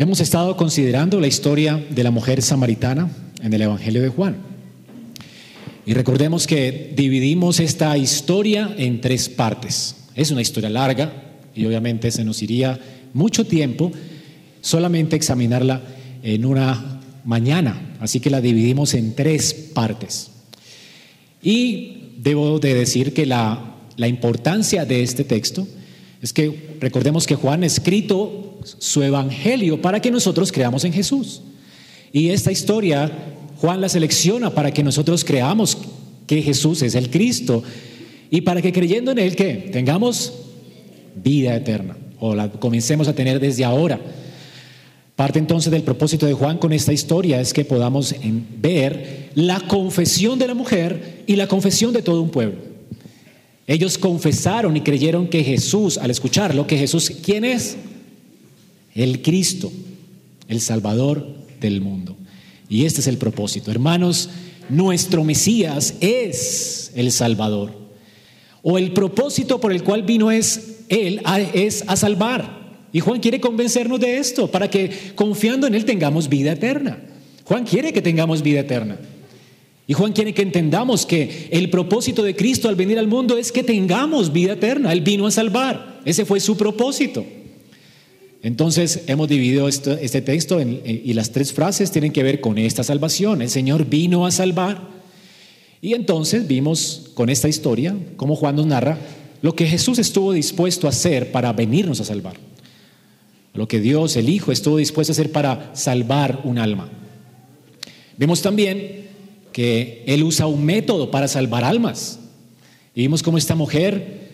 Hemos estado considerando la historia de la mujer samaritana en el Evangelio de Juan. Y recordemos que dividimos esta historia en tres partes. Es una historia larga y obviamente se nos iría mucho tiempo solamente examinarla en una mañana. Así que la dividimos en tres partes. Y debo de decir que la, la importancia de este texto es que recordemos que Juan escrito su evangelio para que nosotros creamos en Jesús. Y esta historia Juan la selecciona para que nosotros creamos que Jesús es el Cristo y para que creyendo en Él que tengamos vida eterna o la comencemos a tener desde ahora. Parte entonces del propósito de Juan con esta historia es que podamos ver la confesión de la mujer y la confesión de todo un pueblo. Ellos confesaron y creyeron que Jesús, al escucharlo, que Jesús, ¿quién es? El Cristo, el Salvador del mundo. Y este es el propósito. Hermanos, nuestro Mesías es el Salvador. O el propósito por el cual vino es Él, es a salvar. Y Juan quiere convencernos de esto, para que confiando en Él tengamos vida eterna. Juan quiere que tengamos vida eterna. Y Juan quiere que entendamos que el propósito de Cristo al venir al mundo es que tengamos vida eterna. Él vino a salvar. Ese fue su propósito. Entonces hemos dividido este texto y las tres frases tienen que ver con esta salvación. El Señor vino a salvar. Y entonces vimos con esta historia, como Juan nos narra, lo que Jesús estuvo dispuesto a hacer para venirnos a salvar. Lo que Dios, el Hijo, estuvo dispuesto a hacer para salvar un alma. Vemos también que Él usa un método para salvar almas. Y vimos cómo esta mujer,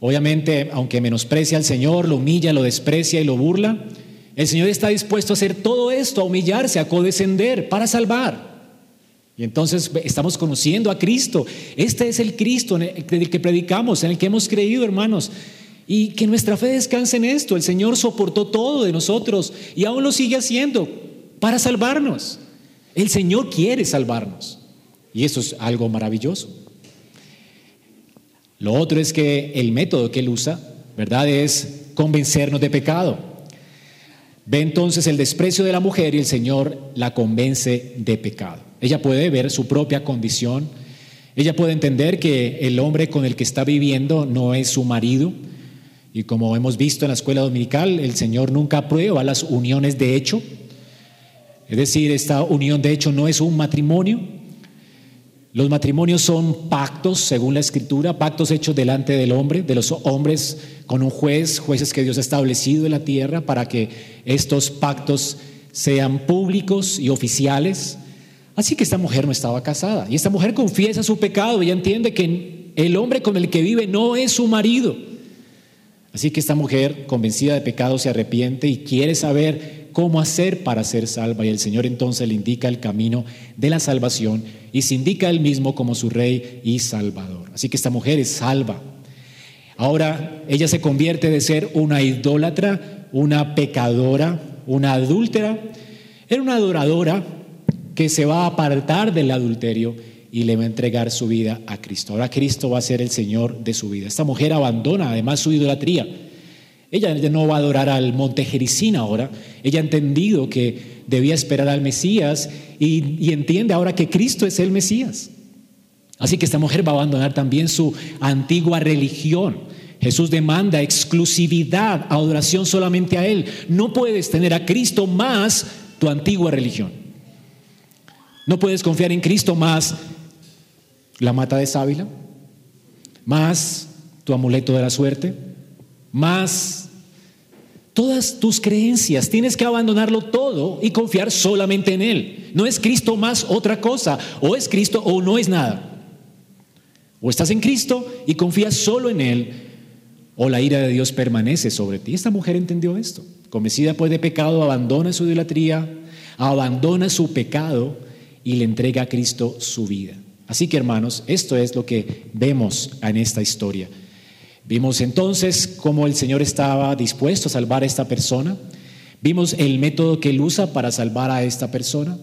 obviamente, aunque menosprecia al Señor, lo humilla, lo desprecia y lo burla, el Señor está dispuesto a hacer todo esto, a humillarse, a codescender para salvar. Y entonces estamos conociendo a Cristo. Este es el Cristo en el que predicamos, en el que hemos creído, hermanos. Y que nuestra fe descanse en esto. El Señor soportó todo de nosotros y aún lo sigue haciendo para salvarnos. El Señor quiere salvarnos. Y eso es algo maravilloso. Lo otro es que el método que Él usa, ¿verdad? Es convencernos de pecado. Ve entonces el desprecio de la mujer y el Señor la convence de pecado. Ella puede ver su propia condición. Ella puede entender que el hombre con el que está viviendo no es su marido. Y como hemos visto en la escuela dominical, el Señor nunca aprueba las uniones de hecho. Es decir, esta unión de hecho no es un matrimonio. Los matrimonios son pactos, según la escritura, pactos hechos delante del hombre, de los hombres con un juez, jueces que Dios ha establecido en la tierra para que estos pactos sean públicos y oficiales. Así que esta mujer no estaba casada y esta mujer confiesa su pecado y entiende que el hombre con el que vive no es su marido. Así que esta mujer, convencida de pecado, se arrepiente y quiere saber cómo hacer para ser salva. Y el Señor entonces le indica el camino de la salvación y se indica él mismo como su rey y salvador. Así que esta mujer es salva. Ahora ella se convierte de ser una idólatra, una pecadora, una adúltera, era una adoradora que se va a apartar del adulterio y le va a entregar su vida a Cristo. Ahora Cristo va a ser el Señor de su vida. Esta mujer abandona además su idolatría. Ella no va a adorar al monte Jericín ahora. Ella ha entendido que debía esperar al Mesías y, y entiende ahora que Cristo es el Mesías. Así que esta mujer va a abandonar también su antigua religión. Jesús demanda exclusividad, adoración solamente a Él. No puedes tener a Cristo más tu antigua religión. No puedes confiar en Cristo más la mata de sábila, más tu amuleto de la suerte, más todas tus creencias. Tienes que abandonarlo todo y confiar solamente en Él. No es Cristo más otra cosa. O es Cristo o no es nada. O estás en Cristo y confías solo en Él, o la ira de Dios permanece sobre ti. Esta mujer entendió esto. Convencida pues de pecado, abandona su idolatría, abandona su pecado y le entrega a Cristo su vida. Así que hermanos, esto es lo que vemos en esta historia. Vimos entonces cómo el Señor estaba dispuesto a salvar a esta persona. Vimos el método que él usa para salvar a esta persona.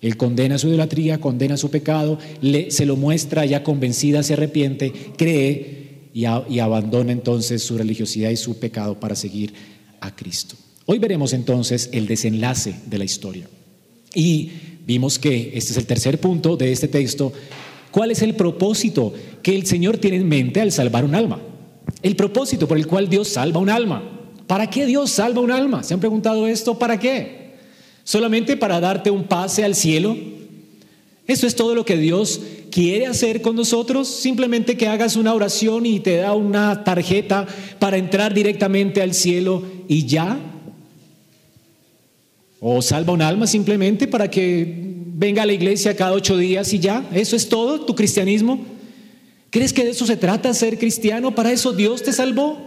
Él condena su idolatría, condena su pecado, le, se lo muestra ya convencida, se arrepiente, cree y, y abandona entonces su religiosidad y su pecado para seguir a Cristo. Hoy veremos entonces el desenlace de la historia. Y vimos que este es el tercer punto de este texto. ¿Cuál es el propósito que el Señor tiene en mente al salvar un alma? El propósito por el cual Dios salva un alma. ¿Para qué Dios salva un alma? ¿Se han preguntado esto? ¿Para qué? ¿Solamente para darte un pase al cielo? ¿Eso es todo lo que Dios quiere hacer con nosotros? Simplemente que hagas una oración y te da una tarjeta para entrar directamente al cielo y ya. O salva un alma simplemente para que venga a la iglesia cada ocho días y ya. ¿Eso es todo tu cristianismo? ¿Crees que de eso se trata ser cristiano? ¿Para eso Dios te salvó?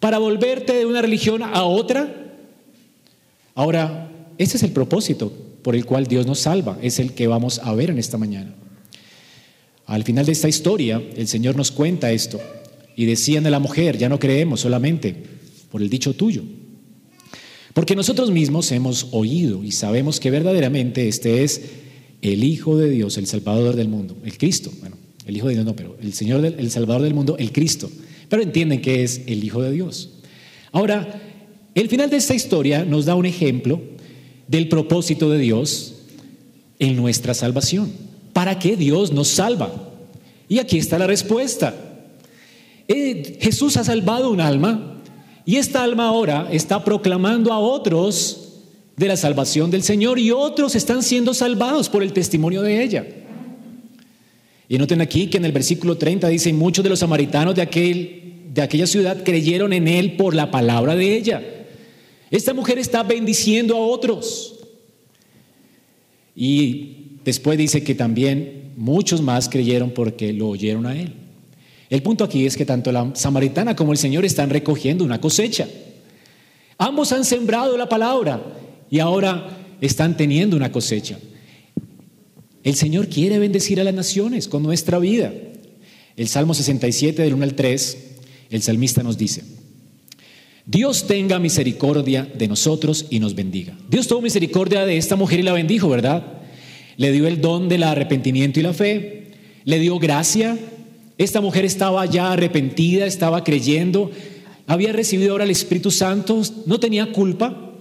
¿Para volverte de una religión a otra? Ahora, ese es el propósito por el cual Dios nos salva. Es el que vamos a ver en esta mañana. Al final de esta historia, el Señor nos cuenta esto. Y decían de la mujer, ya no creemos solamente por el dicho tuyo, porque nosotros mismos hemos oído y sabemos que verdaderamente este es el Hijo de Dios, el Salvador del mundo, el Cristo. Bueno, el Hijo de Dios no, pero el Señor, el Salvador del mundo, el Cristo. Pero entienden que es el Hijo de Dios. Ahora, el final de esta historia nos da un ejemplo del propósito de Dios en nuestra salvación. ¿Para qué Dios nos salva? Y aquí está la respuesta. Eh, Jesús ha salvado un alma y esta alma ahora está proclamando a otros de la salvación del Señor y otros están siendo salvados por el testimonio de ella. Y noten aquí que en el versículo 30 dice, muchos de los samaritanos de, aquel, de aquella ciudad creyeron en él por la palabra de ella. Esta mujer está bendiciendo a otros. Y después dice que también muchos más creyeron porque lo oyeron a él. El punto aquí es que tanto la samaritana como el Señor están recogiendo una cosecha. Ambos han sembrado la palabra y ahora están teniendo una cosecha. El Señor quiere bendecir a las naciones con nuestra vida. El Salmo 67 del 1 al 3, el salmista nos dice, Dios tenga misericordia de nosotros y nos bendiga. Dios tuvo misericordia de esta mujer y la bendijo, ¿verdad? Le dio el don del arrepentimiento y la fe, le dio gracia esta mujer estaba ya arrepentida, estaba creyendo, había recibido ahora el Espíritu Santo, no tenía culpa.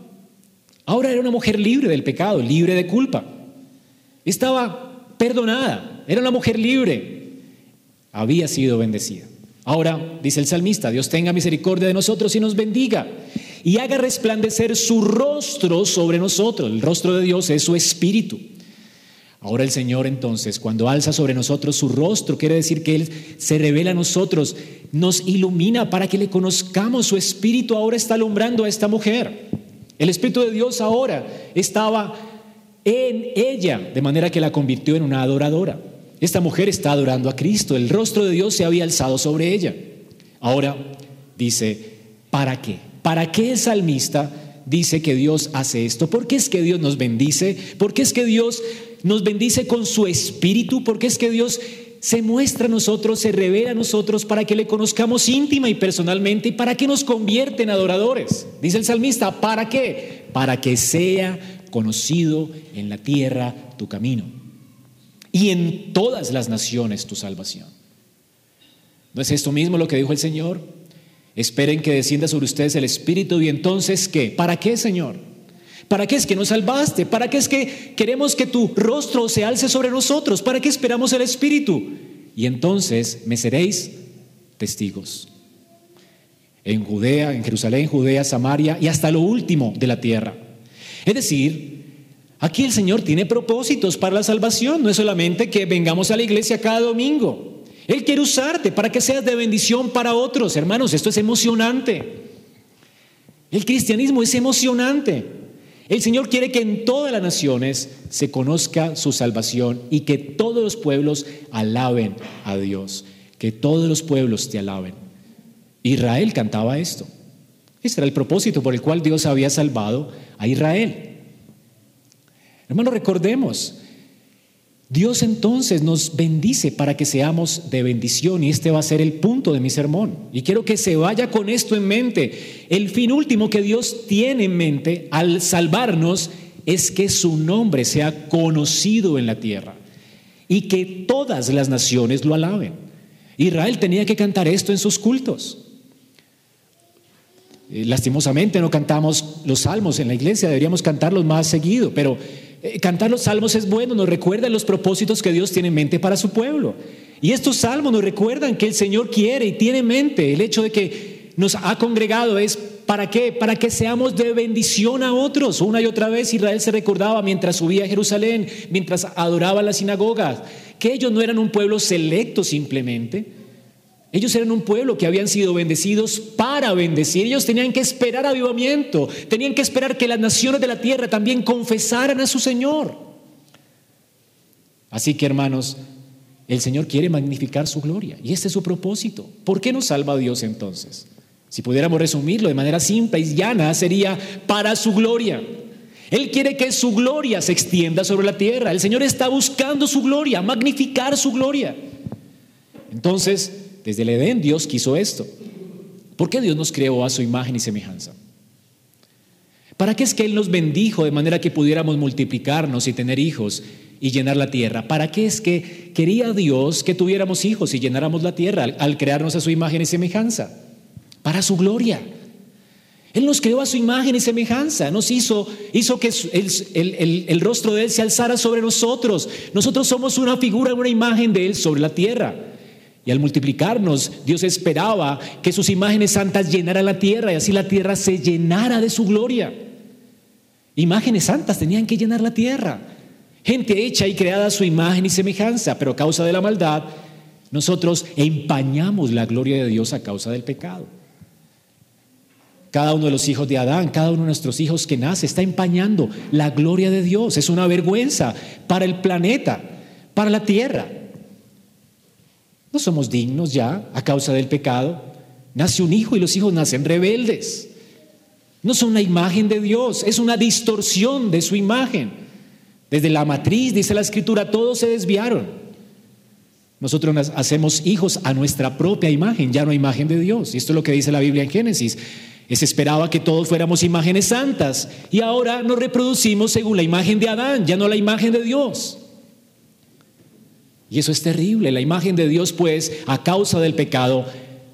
Ahora era una mujer libre del pecado, libre de culpa. Estaba perdonada, era una mujer libre. Había sido bendecida. Ahora, dice el salmista, Dios tenga misericordia de nosotros y nos bendiga y haga resplandecer su rostro sobre nosotros. El rostro de Dios es su espíritu. Ahora el Señor entonces, cuando alza sobre nosotros su rostro, quiere decir que Él se revela a nosotros, nos ilumina para que le conozcamos. Su espíritu ahora está alumbrando a esta mujer. El Espíritu de Dios ahora estaba en ella, de manera que la convirtió en una adoradora. Esta mujer está adorando a Cristo, el rostro de Dios se había alzado sobre ella. Ahora dice, ¿para qué? ¿Para qué el salmista dice que Dios hace esto? ¿Por qué es que Dios nos bendice? ¿Por qué es que Dios nos bendice con su espíritu, porque es que Dios se muestra a nosotros, se revela a nosotros para que le conozcamos íntima y personalmente y para que nos convierte en adoradores. Dice el salmista, ¿para qué? Para que sea conocido en la tierra tu camino y en todas las naciones tu salvación. ¿No es esto mismo lo que dijo el Señor? Esperen que descienda sobre ustedes el Espíritu y entonces ¿qué? ¿Para qué, Señor? ¿Para qué es que nos salvaste? ¿Para qué es que queremos que tu rostro se alce sobre nosotros? ¿Para qué esperamos el Espíritu? Y entonces me seréis testigos. En Judea, en Jerusalén, Judea, Samaria y hasta lo último de la tierra. Es decir, aquí el Señor tiene propósitos para la salvación. No es solamente que vengamos a la iglesia cada domingo. Él quiere usarte para que seas de bendición para otros. Hermanos, esto es emocionante. El cristianismo es emocionante. El Señor quiere que en todas las naciones se conozca su salvación y que todos los pueblos alaben a Dios, que todos los pueblos te alaben. Israel cantaba esto. Este era el propósito por el cual Dios había salvado a Israel. Hermano, recordemos, Dios entonces nos bendice para que seamos de bendición y este va a ser el punto de mi sermón. Y quiero que se vaya con esto en mente. El fin último que Dios tiene en mente al salvarnos es que su nombre sea conocido en la tierra y que todas las naciones lo alaben. Israel tenía que cantar esto en sus cultos. Eh, lastimosamente no cantamos los salmos en la iglesia, deberíamos cantarlos más seguido, pero eh, cantar los salmos es bueno, nos recuerda los propósitos que Dios tiene en mente para su pueblo. Y estos salmos nos recuerdan que el Señor quiere y tiene en mente el hecho de que nos ha congregado es para qué? Para que seamos de bendición a otros. Una y otra vez Israel se recordaba mientras subía a Jerusalén, mientras adoraba las sinagogas, que ellos no eran un pueblo selecto simplemente. Ellos eran un pueblo que habían sido bendecidos para bendecir. Ellos tenían que esperar avivamiento, tenían que esperar que las naciones de la tierra también confesaran a su Señor. Así que hermanos, el Señor quiere magnificar su gloria y este es su propósito. ¿Por qué nos salva Dios entonces? Si pudiéramos resumirlo de manera simple y llana, sería para su gloria. Él quiere que su gloria se extienda sobre la tierra. El Señor está buscando su gloria, magnificar su gloria. Entonces, desde el Edén Dios quiso esto. ¿Por qué Dios nos creó a su imagen y semejanza? ¿Para qué es que Él nos bendijo de manera que pudiéramos multiplicarnos y tener hijos y llenar la tierra? ¿Para qué es que quería Dios que tuviéramos hijos y llenáramos la tierra al, crearnos a su imagen y semejanza? Para su gloria. Él nos creó a su imagen y semejanza, nos hizo, hizo que el, el, rostro de Él se alzara sobre nosotros. Nosotros somos una figura, una imagen de Él sobre la tierra. Y al multiplicarnos, Dios esperaba que sus imágenes santas llenaran la tierra y así la tierra se llenara de su gloria. Imágenes santas tenían que llenar la tierra. Gente hecha y creada a su imagen y semejanza, pero a causa de la maldad, nosotros empañamos la gloria de Dios a causa del pecado. Cada uno de los hijos de Adán, cada uno de nuestros hijos que nace, está empañando la gloria de Dios. Es una vergüenza para el planeta, para la tierra. No somos dignos ya a causa del pecado. Nace un hijo y los hijos nacen rebeldes. No son una imagen de Dios, es una distorsión de su imagen. Desde la matriz, dice la escritura, todos se desviaron. Nosotros hacemos hijos a nuestra propia imagen, ya no imagen de Dios. Y esto es lo que dice la Biblia en Génesis. Se esperaba que todos fuéramos imágenes santas y ahora nos reproducimos según la imagen de Adán, ya no la imagen de Dios. Y eso es terrible. La imagen de Dios, pues, a causa del pecado,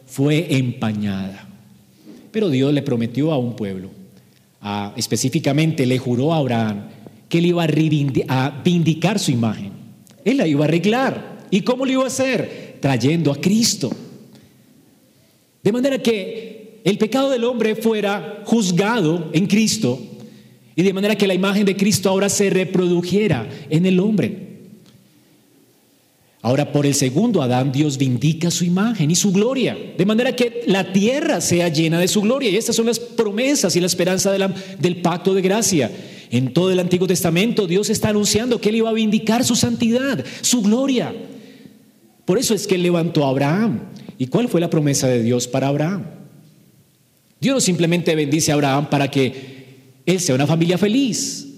fue empañada. Pero Dios le prometió a un pueblo, específicamente le juró a Abraham que él iba a, vindicar su imagen. Él la iba a arreglar. ¿Y cómo lo iba a hacer? Trayendo a Cristo. De manera que el pecado del hombre fuera juzgado en Cristo y de manera que la imagen de Cristo ahora se reprodujera en el hombre. Ahora, por el segundo Adán, Dios vindica su imagen y su gloria, de manera que la tierra sea llena de su gloria. Y estas son las promesas y la esperanza del pacto de gracia. En todo el Antiguo Testamento, Dios está anunciando que Él iba a vindicar su santidad, su gloria. Por eso es que Él levantó a Abraham. ¿Y cuál fue la promesa de Dios para Abraham? Dios no simplemente bendice a Abraham para que él sea una familia feliz.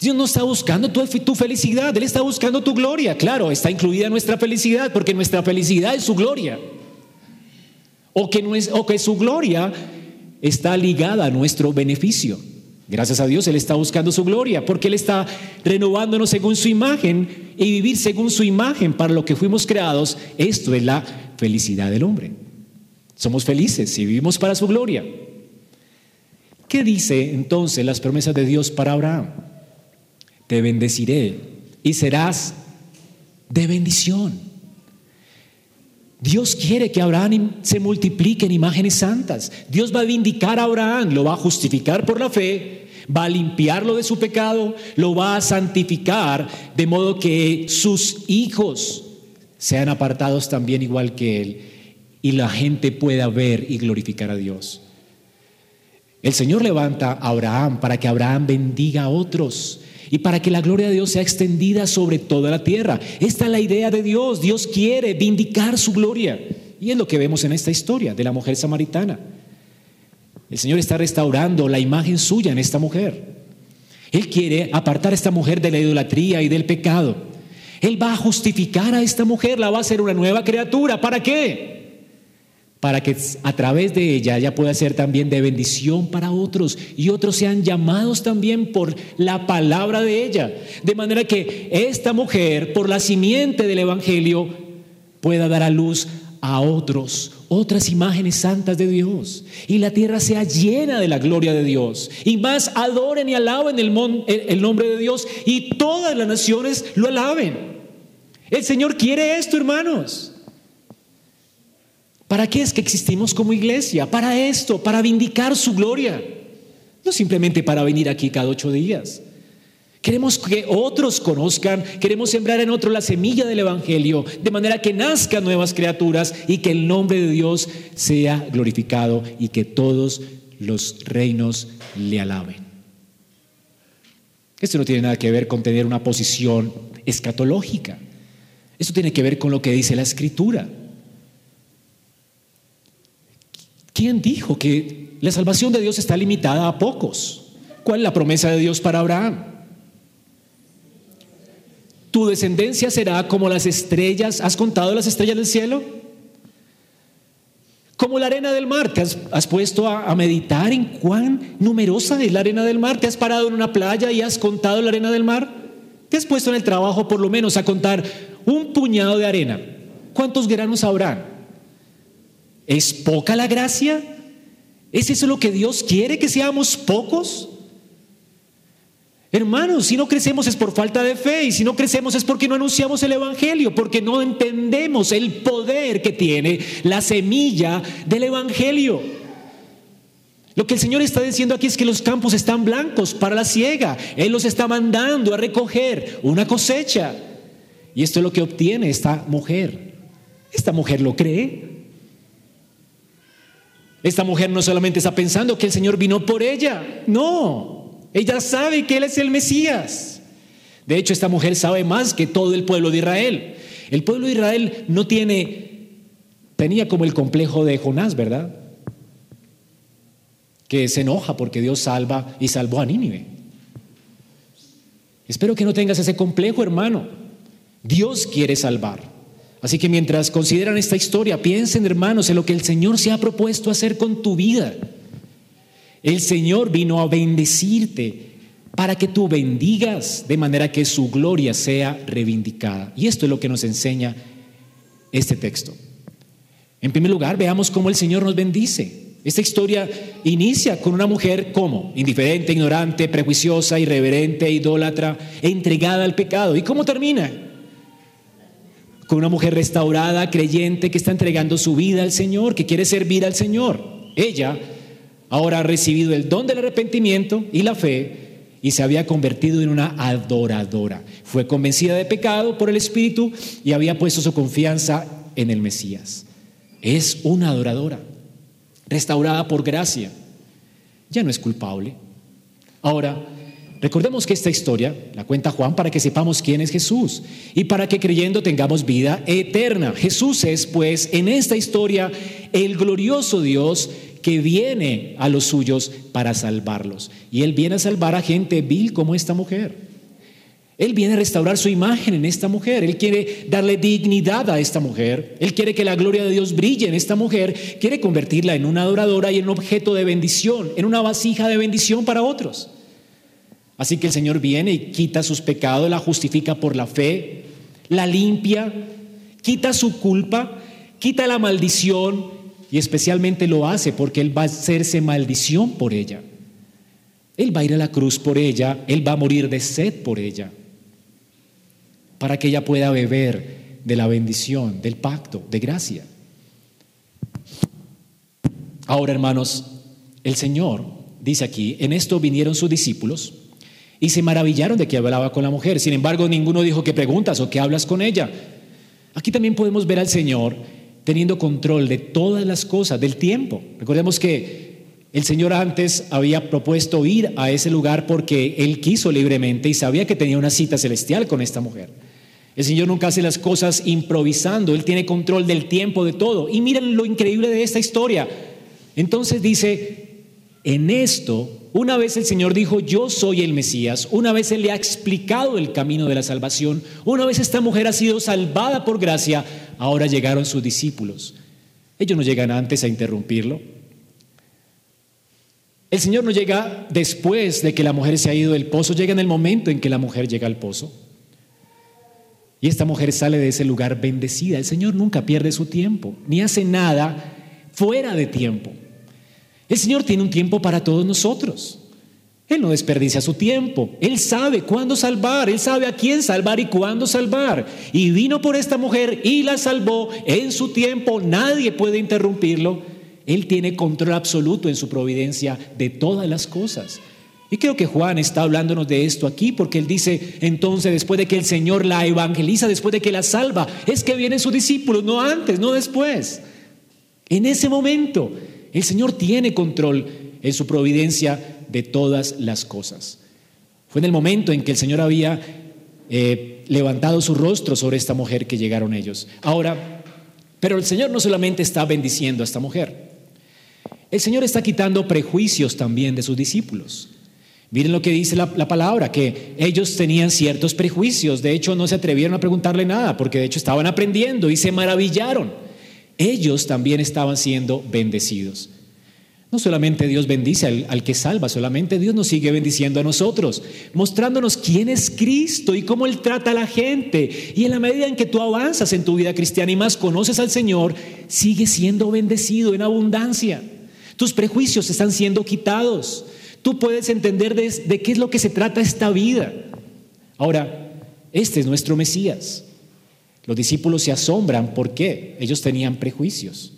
Dios no está buscando tu, felicidad, Él está buscando tu gloria. Claro, está incluida nuestra felicidad, porque nuestra felicidad es su gloria. O que, o que su gloria está ligada a nuestro beneficio. Gracias a Dios Él está buscando su gloria, porque Él está renovándonos según su imagen y vivir según su imagen para lo que fuimos creados. Esto es la felicidad del hombre. Somos felices si vivimos para su gloria. ¿Qué dice entonces las promesas de Dios para Abraham? Te bendeciré y serás de bendición. Dios quiere que Abraham se multiplique en imágenes santas. Dios va a vindicar a Abraham, lo va a justificar por la fe, va a limpiarlo de su pecado, lo va a santificar, de modo que sus hijos sean apartados también igual que él y la gente pueda ver y glorificar a Dios. El Señor levanta a Abraham para que Abraham bendiga a otros y para que la gloria de Dios sea extendida sobre toda la tierra. Esta es la idea de Dios. Dios quiere vindicar su gloria. Y es lo que vemos en esta historia de la mujer samaritana. El Señor está restaurando la imagen suya en esta mujer. Él quiere apartar a esta mujer de la idolatría y del pecado. Él va a justificar a esta mujer, la va a hacer una nueva criatura. ¿Para qué? Para que a través de ella ella pueda ser también de bendición para otros y otros sean llamados también por la palabra de ella. De manera que esta mujer, por la simiente del Evangelio, pueda dar a luz a otros otras imágenes santas de Dios y la tierra sea llena de la gloria de Dios y más adoren y alaben el, el nombre de Dios y todas las naciones lo alaben. El Señor quiere esto, hermanos. ¿Para qué es que existimos como iglesia? Para esto, para vindicar su gloria. No simplemente para venir aquí cada ocho días. Queremos que otros conozcan, queremos sembrar en otros la semilla del Evangelio, de manera que nazcan nuevas criaturas y que el nombre de Dios sea glorificado y que todos los reinos le alaben. Esto no tiene nada que ver con tener una posición escatológica. Esto tiene que ver con lo que dice la Escritura. ¿Quién dijo que la salvación de Dios está limitada a pocos? ¿Cuál es la promesa de Dios para Abraham? Tu descendencia será como las estrellas. ¿Has contado las estrellas del cielo? Como la arena del mar. ¿Te has, puesto a, meditar en cuán numerosa es la arena del mar? ¿Te has parado en una playa y has contado la arena del mar? ¿Te has puesto en el trabajo por lo menos a contar un puñado de arena? ¿Cuántos granos habrán? ¿Es poca la gracia? ¿Es eso lo que Dios quiere, que seamos pocos? Hermanos, si no crecemos es por falta de fe y si no crecemos es porque no anunciamos el Evangelio, porque no entendemos el poder que tiene la semilla del Evangelio. Lo que el Señor está diciendo aquí es que los campos están blancos para la siega. Él los está mandando a recoger una cosecha. Y esto es lo que obtiene esta mujer. Esta mujer lo cree. Esta mujer no solamente está pensando que el Señor vino por ella, no, ella sabe que Él es el Mesías. De hecho, esta mujer sabe más que todo el pueblo de Israel. El pueblo de Israel no tiene, tenía como el complejo de Jonás, ¿verdad? Que se enoja porque Dios salva y salvó a Nínive. Espero que no tengas ese complejo, hermano. Dios quiere salvar. Así que mientras consideran esta historia, piensen, hermanos, en lo que el Señor se ha propuesto hacer con tu vida. El Señor vino a bendecirte para que tú bendigas de manera que su gloria sea reivindicada. Y esto es lo que nos enseña este texto. En primer lugar, veamos cómo el Señor nos bendice. Esta historia inicia con una mujer como indiferente, ignorante, prejuiciosa, irreverente, idólatra, entregada al pecado. ¿Y cómo termina? Con una mujer restaurada, creyente, que está entregando su vida al Señor, que quiere servir al Señor. Ella ahora ha recibido el don del arrepentimiento y la fe y se había convertido en una adoradora. Fue convencida de pecado por el Espíritu y había puesto su confianza en el Mesías. Es una adoradora, restaurada por gracia. Ya no es culpable. Ahora, recordemos que esta historia la cuenta Juan para que sepamos quién es Jesús y para que creyendo tengamos vida eterna. Jesús es, pues, en esta historia el glorioso Dios que viene a los suyos para salvarlos. Y Él viene a salvar a gente vil como esta mujer. Él viene a restaurar su imagen en esta mujer. Él quiere darle dignidad a esta mujer. Él quiere que la gloria de Dios brille en esta mujer. Quiere convertirla en una adoradora y en un objeto de bendición, en una vasija de bendición para otros. Así que el Señor viene y quita sus pecados, la justifica por la fe, la limpia, quita su culpa, quita la maldición y especialmente lo hace porque Él va a hacerse maldición por ella. Él va a ir a la cruz por ella, Él va a morir de sed por ella, para que ella pueda beber de la bendición, del pacto, de gracia. Ahora, hermanos, el Señor dice aquí, en esto vinieron sus discípulos y se maravillaron de que hablaba con la mujer. Sin embargo, ninguno dijo que preguntas o que hablas con ella. Aquí también podemos ver al Señor teniendo control de todas las cosas, del tiempo. Recordemos que el Señor antes había propuesto ir a ese lugar porque Él quiso libremente y sabía que tenía una cita celestial con esta mujer. El Señor nunca hace las cosas improvisando, Él tiene control del tiempo, de todo. Y miren lo increíble de esta historia. Entonces dice, en esto, una vez el Señor dijo, yo soy el Mesías, una vez Él le ha explicado el camino de la salvación, una vez esta mujer ha sido salvada por gracia, ahora llegaron sus discípulos. Ellos no llegan antes a interrumpirlo. El Señor no llega después de que la mujer se ha ido del pozo, llega en el momento en que la mujer llega al pozo. Y esta mujer sale de ese lugar bendecida. El Señor nunca pierde su tiempo, ni hace nada fuera de tiempo. El Señor tiene un tiempo para todos nosotros. Él no desperdicia su tiempo. Él sabe cuándo salvar. Él sabe a quién salvar y cuándo salvar. Y vino por esta mujer y la salvó en su tiempo. Nadie puede interrumpirlo. Él tiene control absoluto en su providencia de todas las cosas. Y creo que Juan está hablándonos de esto aquí porque él dice, entonces después de que el Señor la evangeliza, después de que la salva, es que vienen sus discípulos, no antes, no después. En ese momento, el Señor tiene control en su providencia de todas las cosas. Fue en el momento en que el Señor había eh, levantado su rostro sobre esta mujer que llegaron ellos. Ahora, pero el Señor no solamente está bendiciendo a esta mujer, el Señor está quitando prejuicios también de sus discípulos. Miren lo que dice la, la, palabra, que ellos tenían ciertos prejuicios, de hecho no se atrevieron a preguntarle nada, porque de hecho estaban aprendiendo y se maravillaron. Ellos también estaban siendo bendecidos. No solamente Dios bendice al, que salva, solamente Dios nos sigue bendiciendo a nosotros, mostrándonos quién es Cristo y cómo Él trata a la gente. Y en la medida en que tú avanzas en tu vida cristiana y más conoces al Señor, sigue siendo bendecido en abundancia. Tus prejuicios están siendo quitados. Tú puedes entender de, de qué es lo que se trata esta vida. Ahora, este es nuestro Mesías. Los discípulos se asombran. ¿Por qué? Ellos tenían prejuicios.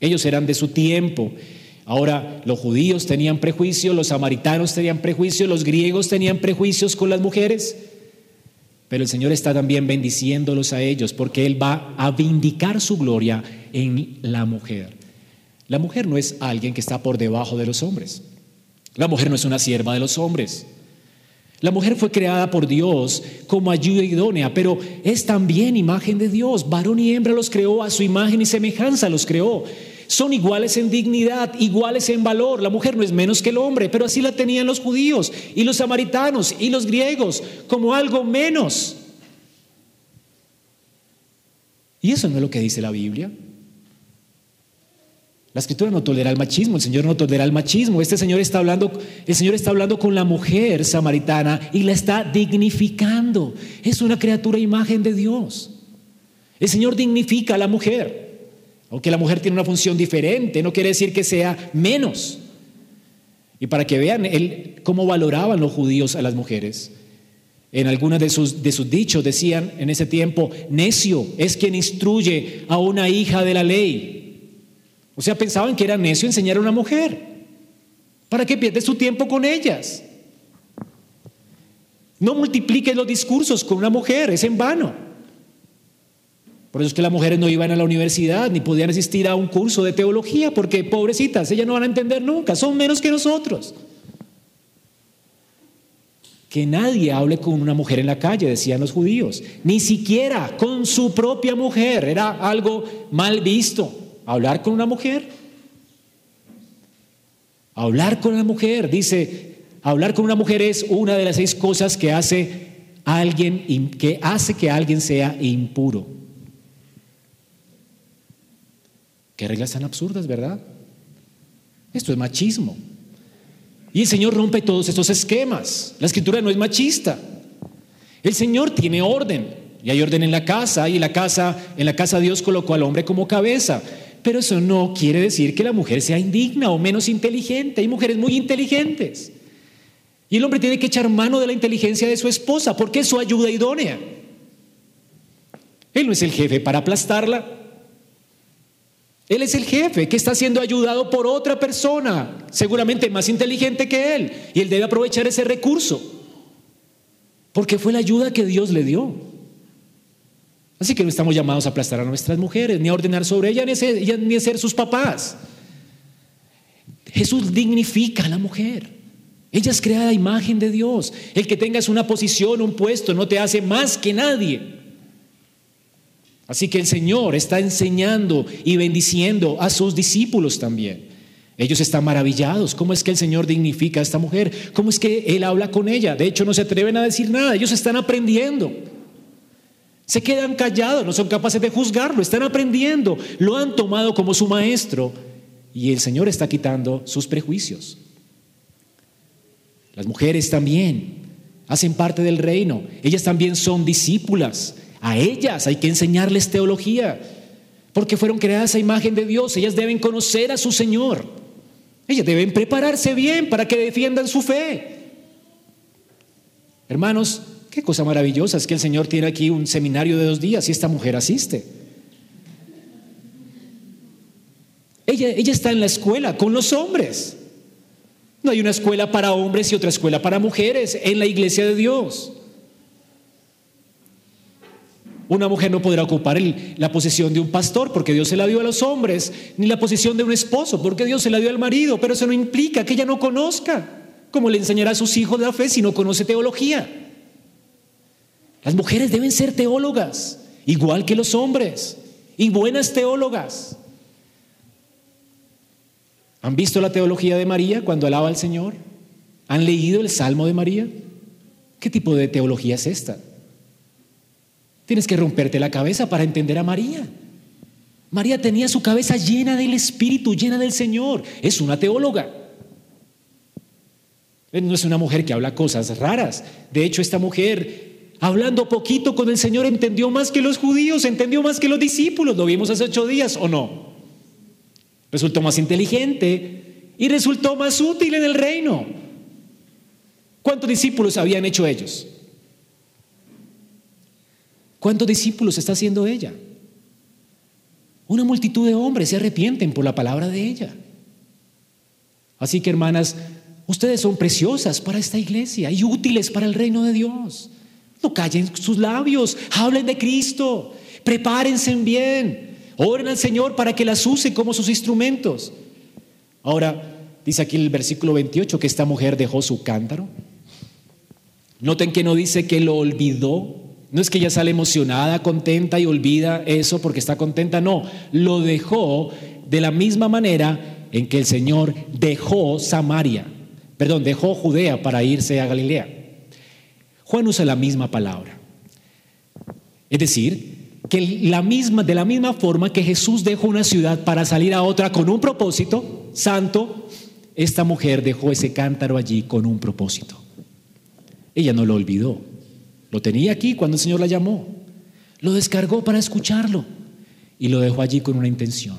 Ellos eran de su tiempo Ahora, los judíos tenían prejuicios, los samaritanos tenían prejuicios, los griegos tenían prejuicios con las mujeres, pero el Señor está también bendiciéndolos a ellos porque Él va a vindicar su gloria en la mujer. La mujer no es alguien que está por debajo de los hombres. La mujer no es una sierva de los hombres. La mujer fue creada por Dios como ayuda idónea, pero es también imagen de Dios. Varón y hembra los creó, a su imagen y semejanza los creó son iguales en dignidad, iguales en valor. La mujer no es menos que el hombre, pero así la tenían los judíos y los samaritanos y los griegos como algo menos. Y eso no es lo que dice la Biblia. La escritura no tolera el machismo, el Señor no tolera el machismo. Este Señor está hablando, el Señor está hablando con la mujer samaritana y la está dignificando. Es una criatura imagen de Dios. El Señor dignifica a la mujer. Aunque la mujer tiene una función diferente, no quiere decir que sea menos. Y para que vean él, cómo valoraban los judíos a las mujeres. En algunos de sus, de sus dichos decían en ese tiempo, necio es quien instruye a una hija de la ley. O sea, pensaban que era necio enseñar a una mujer. ¿Para qué pierdes tu tiempo con ellas? No multipliques los discursos con una mujer, es en vano. Por eso es que las mujeres no iban a la universidad ni podían asistir a un curso de teología, porque pobrecitas, ellas no van a entender nunca, son menos que nosotros. Que nadie hable con una mujer en la calle, decían los judíos, ni siquiera con su propia mujer, era algo mal visto. Hablar con una mujer. Hablar con una mujer, dice, hablar con una mujer es una de las seis cosas que hace alguien que hace que alguien sea impuro. Qué reglas tan absurdas, ¿verdad? Esto es machismo. Y el Señor rompe todos estos esquemas. La escritura no es machista. El Señor tiene orden. Y hay orden en la casa. Y la casa, en la casa Dios colocó al hombre como cabeza. Pero eso no quiere decir que la mujer sea indigna o menos inteligente. Hay mujeres muy inteligentes. Y el hombre tiene que echar mano de la inteligencia de su esposa porque es su ayuda idónea. Él no es el jefe para aplastarla. Él es el jefe que está siendo ayudado por otra persona, seguramente más inteligente que él, y él debe aprovechar ese recurso, porque fue la ayuda que Dios le dio. Así que no estamos llamados a aplastar a nuestras mujeres, ni a ordenar sobre ellas, ni a ser, sus papás. Jesús dignifica a la mujer. Ella es creada imagen de Dios. El que tengas una posición, un puesto, no te hace más que nadie. Así que el Señor está enseñando y bendiciendo a sus discípulos también. Ellos están maravillados. ¿Cómo es que el Señor dignifica a esta mujer? ¿Cómo es que Él habla con ella? De hecho, no se atreven a decir nada. Ellos están aprendiendo. Se quedan callados, no son capaces de juzgarlo. Están aprendiendo. Lo han tomado como su maestro. Y el Señor está quitando sus prejuicios. Las mujeres también hacen parte del reino. Ellas también son discípulas A ellas hay que enseñarles teología, porque fueron creadas a imagen de Dios. Ellas deben conocer a su Señor. Ellas deben prepararse bien para que defiendan su fe. Hermanos, qué cosa maravillosa es que el Señor tiene aquí un seminario de dos días y esta mujer asiste. Ella, ella está en la escuela con los hombres. No hay una escuela para hombres y otra escuela para mujeres en la iglesia de Dios. Una mujer no podrá ocupar la posición de un pastor porque Dios se la dio a los hombres, ni la posición de un esposo porque Dios se la dio al marido, pero eso no implica que ella no conozca. ¿Cómo le enseñará a sus hijos la fe si no conoce teología? Las mujeres deben ser teólogas, igual que los hombres, y buenas teólogas. ¿Han visto la teología de María cuando alaba al Señor? ¿Han leído el Salmo de María? ¿Qué tipo de teología es esta? Tienes que romperte la cabeza para entender a María. María tenía su cabeza llena del Espíritu, llena del Señor. Es una teóloga. No es una mujer que habla cosas raras. De hecho, esta mujer, hablando poquito con el Señor, entendió más que los judíos, entendió más que los discípulos. Lo vimos hace ocho días, ¿o no? Resultó más inteligente y resultó más útil en el reino. ¿Cuántos discípulos habían hecho ellos? ¿Cuántos discípulos está haciendo ella? Una multitud de hombres se arrepienten por la palabra de ella. Así que hermanas, ustedes son preciosas para esta iglesia y útiles para el reino de Dios. No callen sus labios, hablen de Cristo, prepárense bien, oren al Señor para que las use como sus instrumentos. Ahora, dice aquí el versículo 28 que esta mujer dejó su cántaro. Noten que no dice que lo olvidó, no es que ella sale emocionada, contenta y olvida eso porque está contenta, no, lo dejó de la misma manera en que el Señor dejó Samaria, perdón, dejó Judea para irse a Galilea. Juan usa la misma palabra. Es decir, que la misma, de la misma forma que Jesús dejó una ciudad para salir a otra con un propósito santo, esta mujer dejó ese cántaro allí con un propósito. Ella no lo olvidó. Lo tenía aquí cuando el Señor la llamó. Lo descargó para escucharlo y lo dejó allí con una intención.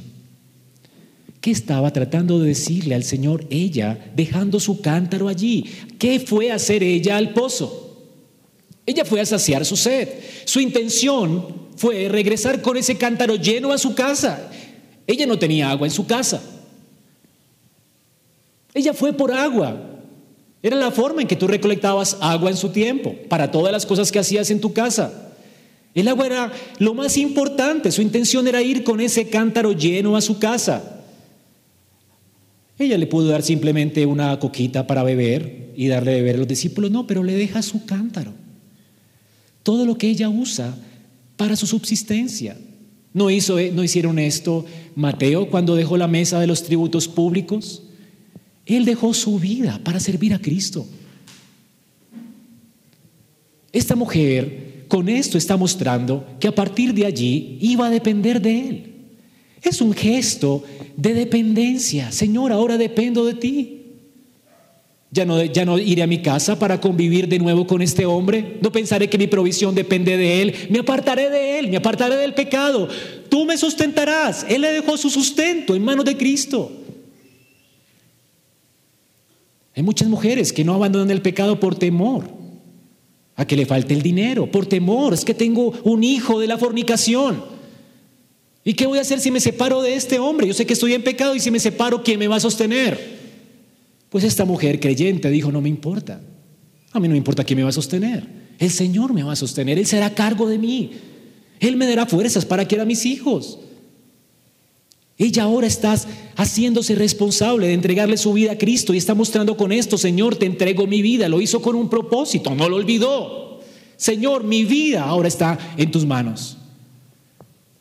¿Qué estaba tratando de decirle al Señor ella dejando su cántaro allí? ¿Qué fue a hacer ella al pozo? Ella fue a saciar su sed. Su intención fue regresar con ese cántaro lleno a su casa. Ella no tenía agua en su casa. Ella fue por agua. Era la forma en que tú recolectabas agua en su tiempo, para todas las cosas que hacías en tu casa. El agua era lo más importante, su intención era ir con ese cántaro lleno a su casa. Ella le pudo dar simplemente una coquita para beber y darle de beber a los discípulos, no, pero le deja su cántaro. Todo lo que ella usa para su subsistencia. ¿No, hizo, no hicieron esto Mateo cuando dejó la mesa de los tributos públicos? Él dejó su vida para servir a Cristo. Esta mujer con esto está mostrando que a partir de allí iba a depender de Él. Es un gesto de dependencia. Señor, ahora dependo de ti. Ya no, iré a mi casa para convivir de nuevo con este hombre. No pensaré que mi provisión depende de Él. Me apartaré de Él, me apartaré del pecado. Tú me sustentarás. Él le dejó su sustento en manos de Cristo. Hay muchas mujeres que no abandonan el pecado por temor a que le falte el dinero, por temor, es que tengo un hijo de la fornicación. ¿Y qué voy a hacer si me separo de este hombre? Yo sé que estoy en pecado y si me separo, ¿quién me va a sostener? Pues esta mujer creyente dijo, no me importa. A mí no me importa quién me va a sostener. El Señor me va a sostener, Él será cargo de mí. Él me dará fuerzas para que a mis hijos. Ella ahora está haciéndose responsable de entregarle su vida a Cristo y está mostrando con esto, Señor, te entrego mi vida. Lo hizo con un propósito, no lo olvidó. Señor, mi vida ahora está en tus manos.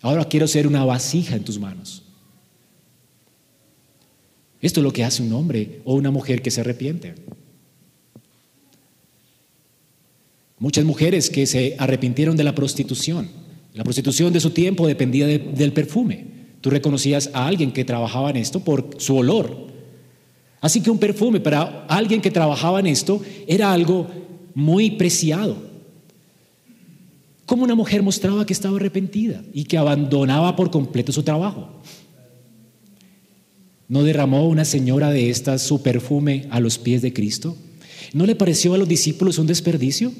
Ahora quiero ser una vasija en tus manos. Esto es lo que hace un hombre o una mujer que se arrepiente. Muchas mujeres que se arrepintieron de la prostitución. La prostitución de su tiempo dependía del perfume. Tú reconocías a alguien que trabajaba en esto por su olor. Así que un perfume para alguien que trabajaba en esto era algo muy preciado. cómo una mujer mostraba que estaba arrepentida y que abandonaba por completo su trabajo. ¿No derramó una señora de estas su perfume a los pies de Cristo? ¿No le pareció a los discípulos un desperdicio?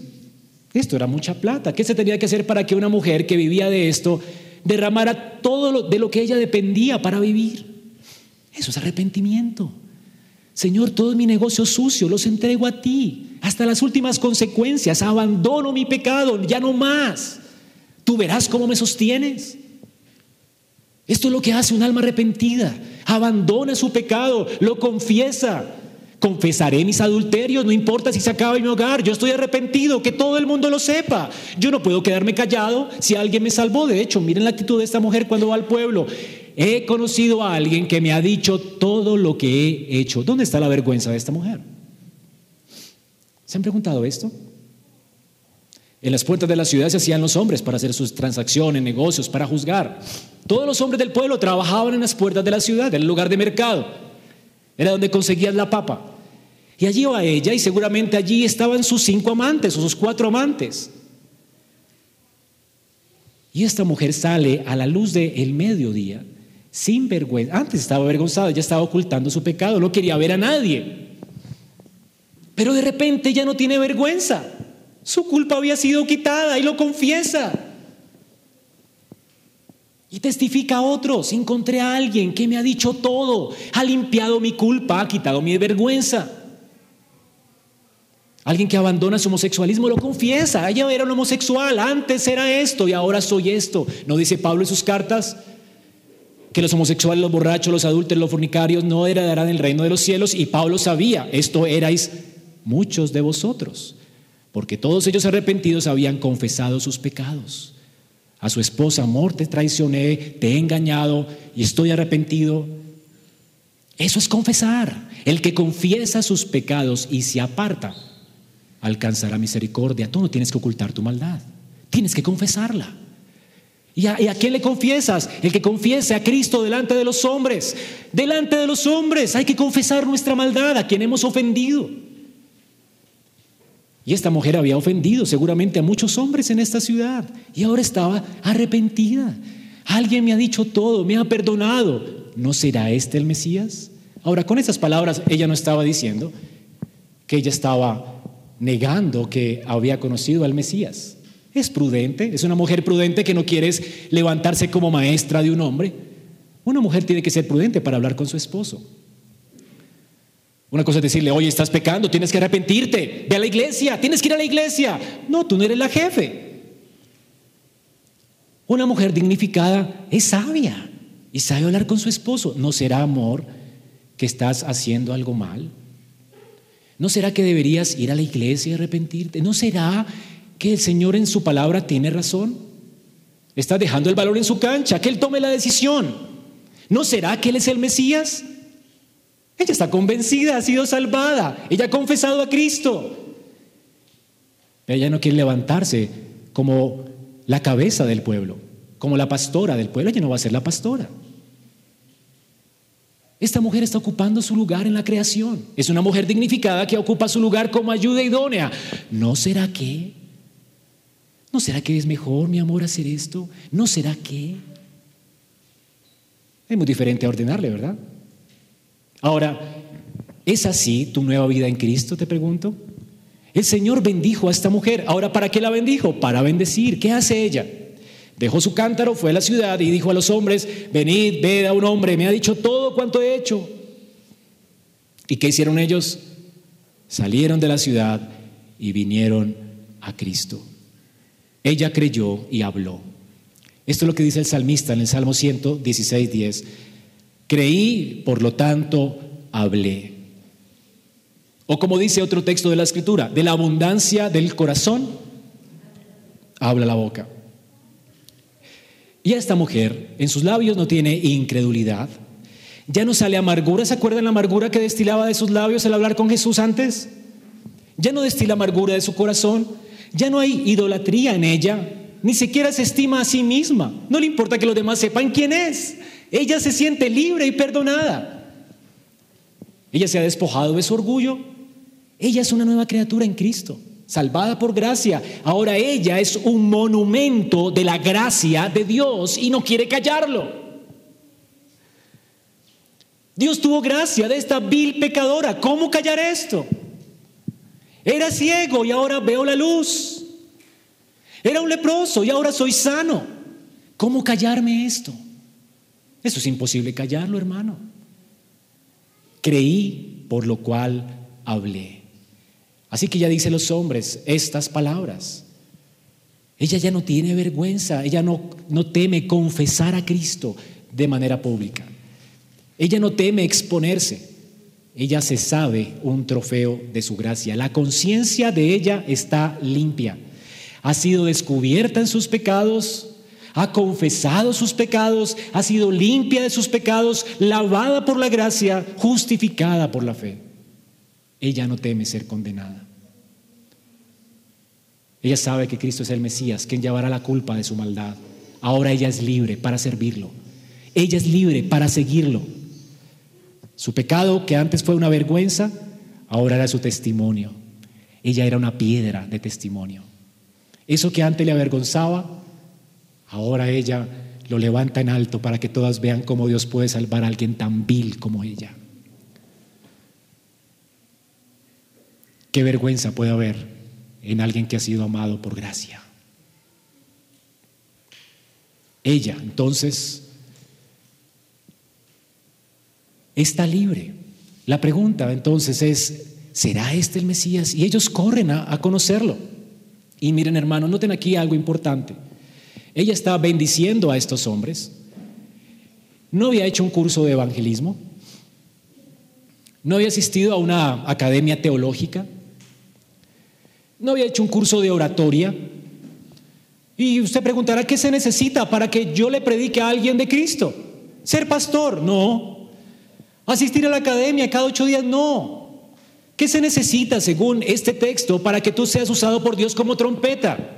Esto era mucha plata. ¿Qué se tenía que hacer para que una mujer que vivía de esto derramara todo de lo que ella dependía para vivir? Eso es arrepentimiento. Señor, todo mi negocio sucio los entrego a ti, hasta las últimas consecuencias. Abandono mi pecado, ya no más. Tú verás cómo me sostienes. Esto es lo que hace un alma arrepentida. Abandona su pecado, lo confiesa. Confesaré mis adulterios, no importa si se acaba mi hogar, yo estoy arrepentido, que todo el mundo lo sepa. Yo no puedo quedarme callado si alguien me salvó. De hecho, miren la actitud de esta mujer cuando va al pueblo. He conocido a alguien que me ha dicho todo lo que he hecho. ¿Dónde está la vergüenza de esta mujer? ¿Se han preguntado esto? En las puertas de la ciudad se hacían los hombres para hacer sus transacciones, negocios, para juzgar. Todos los hombres del pueblo trabajaban en las puertas de la ciudad, en el lugar de mercado. Era donde conseguían la papa. Y allí iba ella y seguramente allí estaban sus cinco amantes o sus cuatro amantes. Y esta mujer sale a la luz del mediodía sin vergüenza. Antes estaba avergonzada, ya estaba ocultando su pecado, no quería ver a nadie. Pero de repente ya no tiene vergüenza. Su culpa había sido quitada y lo confiesa. Y testifica a otros, encontré a alguien que me ha dicho todo, ha limpiado mi culpa, ha quitado mi vergüenza. Alguien que abandona su homosexualismo lo confiesa, ella era un homosexual, antes era esto y ahora soy esto. ¿No dice Pablo en sus cartas? que los homosexuales, los borrachos, los adultos, los fornicarios no heredarán el reino de los cielos y Pablo sabía, esto erais muchos de vosotros, porque todos ellos arrepentidos habían confesado sus pecados. A su esposa, amor, te traicioné, te he engañado y estoy arrepentido. Eso es confesar. El que confiesa sus pecados y se aparta, alcanzará misericordia. Tú no tienes que ocultar tu maldad, tienes que confesarla. ¿Y a, ¿Y a, quién le confiesas? El que confiese a Cristo delante de los hombres. Delante de los hombres hay que confesar nuestra maldad, a quien hemos ofendido. Y esta mujer había ofendido seguramente a muchos hombres en esta ciudad y ahora estaba arrepentida. Alguien me ha dicho todo, me ha perdonado. ¿No será este el Mesías? Ahora, con esas palabras, ella no estaba diciendo que ella estaba negando que había conocido al Mesías. Es prudente, es una mujer prudente que no quiere levantarse como maestra de un hombre. Una mujer tiene que ser prudente para hablar con su esposo. Una cosa es decirle, oye, estás pecando, tienes que arrepentirte, ve a la iglesia, tienes que ir a la iglesia. No, tú no eres la jefe. Una mujer dignificada es sabia y sabe hablar con su esposo. ¿No será amor que estás haciendo algo mal? ¿No será que deberías ir a la iglesia y arrepentirte? ¿No será que el Señor en su palabra tiene razón. Está dejando el valor en su cancha, que Él tome la decisión. ¿No será que Él es el Mesías? Ella está convencida, ha sido salvada, ella ha confesado a Cristo. Ella no quiere levantarse como la cabeza del pueblo, como la pastora del pueblo, ella no va a ser la pastora. Esta mujer está ocupando su lugar en la creación. Es una mujer dignificada que ocupa su lugar como ayuda idónea. ¿No será que ¿No será que es mejor, mi amor, hacer esto? ¿No será que? Es muy diferente a ordenarle, ¿verdad? Ahora, ¿es así tu nueva vida en Cristo? Te pregunto. El Señor bendijo a esta mujer. Ahora, ¿para qué la bendijo? Para bendecir. ¿Qué hace ella? Dejó su cántaro, fue a la ciudad y dijo a los hombres, venid, ved a un hombre, me ha dicho todo cuanto he hecho. ¿Y qué hicieron ellos? Salieron de la ciudad y vinieron a Cristo. Ella creyó y habló. Esto es lo que dice el salmista en el Salmo 116, 10. Creí, por lo tanto, hablé. O como dice otro texto de la Escritura, de la abundancia del corazón, habla la boca. Y esta mujer, en sus labios no tiene incredulidad, ya no sale amargura. ¿Se acuerdan la amargura que destilaba de sus labios al hablar con Jesús antes? Ya no destila amargura de su corazón, ya no hay idolatría en ella, ni siquiera se estima a sí misma. No le importa que los demás sepan quién es. Ella se siente libre y perdonada. Ella se ha despojado de su orgullo. Ella es una nueva criatura en Cristo. salvada por gracia. Ahora ella es un monumento de la gracia de Dios y no quiere callarlo. Dios tuvo gracia de esta vil pecadora. ¿Cómo callar esto? Era ciego y ahora veo la luz. Era un leproso y ahora soy sano. ¿Cómo callarme esto? Eso es imposible callarlo, hermano. Creí, por lo cual hablé. Así que ya dice los hombres estas palabras. Ella ya no tiene vergüenza, ella no, no teme confesar a Cristo de manera pública. Ella no teme exponerse. Ella se sabe un trofeo de su gracia. La conciencia de ella está limpia. Ha sido descubierta en sus pecados, ha confesado sus pecados, ha sido limpia de sus pecados, lavada por la gracia, justificada por la fe ella no teme ser condenada. Ella sabe que Cristo es el Mesías, quien llevará la culpa de su maldad. Ahora ella es libre para servirlo. Ella es libre para seguirlo. Su pecado, que antes fue una vergüenza, ahora era su testimonio. Ella era una piedra de testimonio. Eso que antes le avergonzaba, ahora ella lo levanta en alto para que todas vean cómo Dios puede salvar a alguien tan vil como ella. ¿Qué vergüenza puede haber en alguien que ha sido amado por gracia? Ella, entonces, está libre. La pregunta entonces es, ¿será este el Mesías? Y ellos corren a, conocerlo. Y miren hermanos, noten aquí algo importante. Ella está bendiciendo a estos hombres. No había hecho un curso de evangelismo. No había asistido a una academia teológica. No había hecho un curso de oratoria. Y usted preguntará, ¿qué se necesita para que yo le predique a alguien de Cristo? ¿Ser pastor? No. ¿Asistir a la academia cada ocho días? No. ¿Qué se necesita según este texto para que tú seas usado por Dios como trompeta?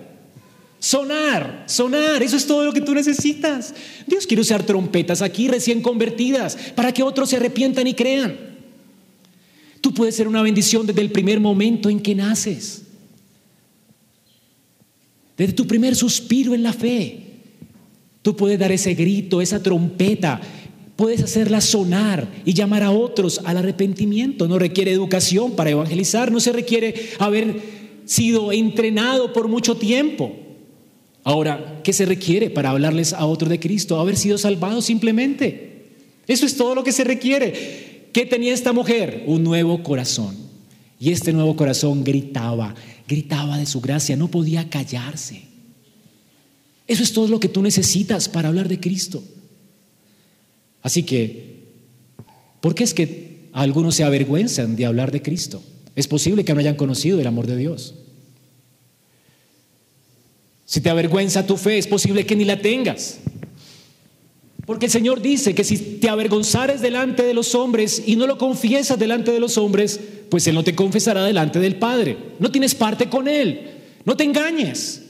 Sonar, sonar, eso es todo lo que tú necesitas. Dios quiere usar trompetas aquí recién convertidas para que otros se arrepientan y crean. Tú puedes ser una bendición desde el primer momento en que naces desde tu primer suspiro en la fe. Tú puedes dar ese grito, esa trompeta, puedes hacerla sonar y llamar a otros al arrepentimiento. No requiere educación para evangelizar, no se requiere haber sido entrenado por mucho tiempo. Ahora, ¿qué se requiere para hablarles a otros de Cristo? Haber sido salvado simplemente. Eso es todo lo que se requiere. ¿Qué tenía esta mujer? Un nuevo corazón. Y este nuevo corazón gritaba, gritaba de su gracia, no podía callarse. Eso es todo lo que tú necesitas para hablar de Cristo. Así que, ¿por qué es que algunos se avergüenzan de hablar de Cristo? Es posible que no hayan conocido el amor de Dios. Si te avergüenza tu fe, es posible que ni la tengas. Porque el Señor dice que si te avergonzares delante de los hombres y no lo confiesas delante de los hombres, pues Él no te confesará delante del Padre. No tienes parte con Él. No te engañes.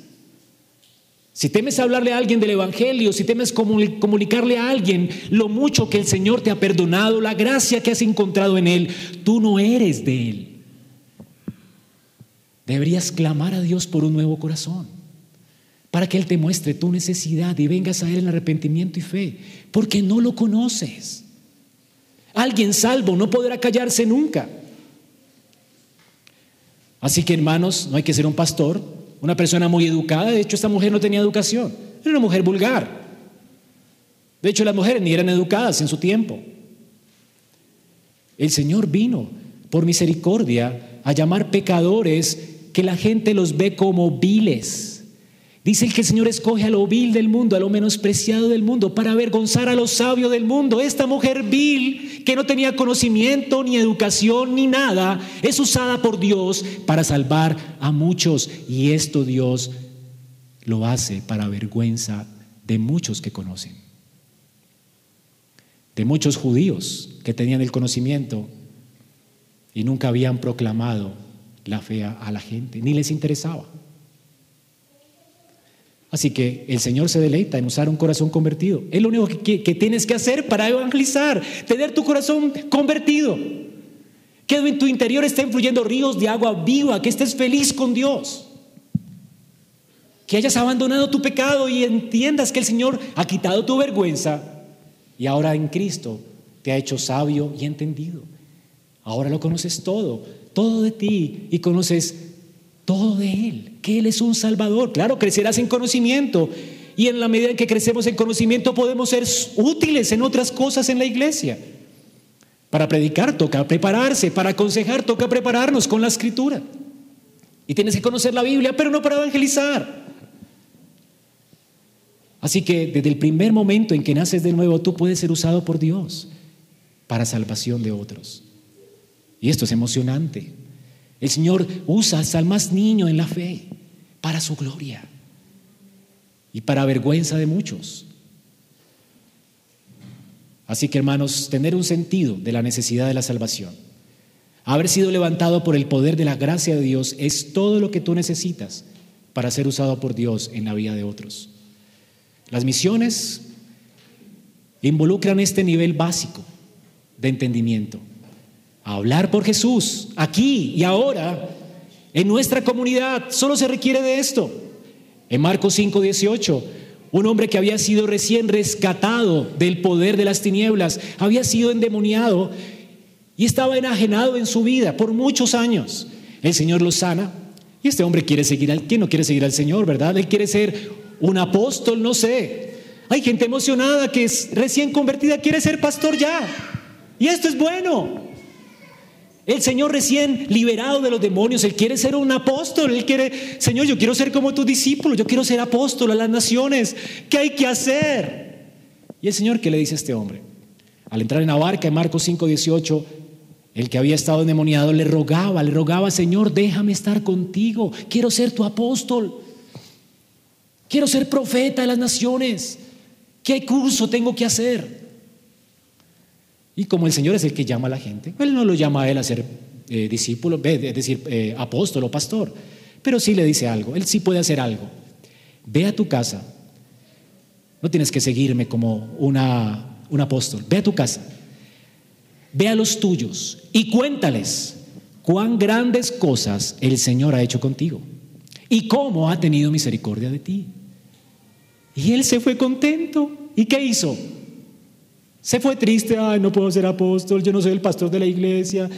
Si temes hablarle a alguien del Evangelio, si temes comunicarle a alguien lo mucho que el Señor te ha perdonado, la gracia que has encontrado en Él, tú no eres de Él. Deberías clamar a Dios por un nuevo corazón para que Él te muestre tu necesidad y vengas a Él en arrepentimiento y fe, porque no lo conoces. Alguien salvo no podrá callarse nunca. Así que hermanos, no hay que ser un pastor, una persona muy educada. De hecho, esta mujer no tenía educación, era una mujer vulgar. De hecho, las mujeres ni eran educadas en su tiempo. El Señor vino por misericordia a llamar pecadores que la gente los ve como viles Dice que el Señor escoge a lo vil del mundo, a lo menospreciado del mundo, para avergonzar a lo sabio del mundo. Esta mujer vil, que no tenía conocimiento, ni educación, ni nada, es usada por Dios para salvar a muchos. Y esto Dios lo hace para vergüenza de muchos que conocen. De muchos judíos que tenían el conocimiento y nunca habían proclamado la fe a la gente, ni les interesaba. Así que el Señor se deleita en usar un corazón convertido. Es lo único que, tienes que hacer para evangelizar, tener tu corazón convertido. que en tu interior estén fluyendo ríos de agua viva, que estés feliz con Dios. Que hayas abandonado tu pecado y entiendas que el Señor ha quitado tu vergüenza y ahora en Cristo te ha hecho sabio y entendido. Ahora lo conoces todo, todo de ti y conoces todo de Él, que Él es un Salvador. Claro, crecerás en conocimiento y en la medida en que crecemos en conocimiento podemos ser útiles en otras cosas en la iglesia. Para predicar toca prepararse, para aconsejar toca prepararnos con la escritura. Y tienes que conocer la Biblia, pero no para evangelizar. Así que desde el primer momento en que naces de nuevo, tú puedes ser usado por Dios para salvación de otros. Y esto es emocionante. El Señor usa hasta al más niño en la fe para su gloria y para vergüenza de muchos. Así que hermanos, tener un sentido de la necesidad de la salvación, haber sido levantado por el poder de la gracia de Dios es todo lo que tú necesitas para ser usado por Dios en la vida de otros. Las misiones involucran este nivel básico de entendimiento. Hablar por Jesús, aquí y ahora, en nuestra comunidad, solo se requiere de esto. En Marcos 5, 18, un hombre que había sido recién rescatado del poder de las tinieblas, había sido endemoniado y estaba enajenado en su vida por muchos años. El Señor lo sana y este hombre quiere seguir al, ¿quién no quiere seguir al Señor, verdad? Él quiere ser un apóstol, no sé. Hay gente emocionada que es recién convertida, quiere ser pastor ya. Y esto es bueno. El Señor recién liberado de los demonios, Él quiere ser un apóstol, Él quiere, Señor, yo quiero ser como tu discípulo, yo quiero ser apóstol a las naciones. ¿Qué hay que hacer? Y el Señor, ¿qué le dice a este hombre? Al entrar en la barca, en Marcos 5, 18, el que había estado endemoniado le rogaba, le rogaba, Señor, déjame estar contigo, quiero ser tu apóstol, quiero ser profeta de las naciones. ¿Qué curso tengo que hacer? Y como el Señor es el que llama a la gente, Él no lo llama a él a ser eh, discípulo, es decir, eh, apóstol o pastor, pero sí le dice algo, Él sí puede hacer algo. Ve a tu casa, no tienes que seguirme como una, un apóstol, ve a tu casa, ve a los tuyos y cuéntales cuán grandes cosas el Señor ha hecho contigo y cómo ha tenido misericordia de ti. Y él se fue contento. ¿Y qué hizo? Se fue triste, ay, no puedo ser apóstol, yo no soy el pastor de la iglesia,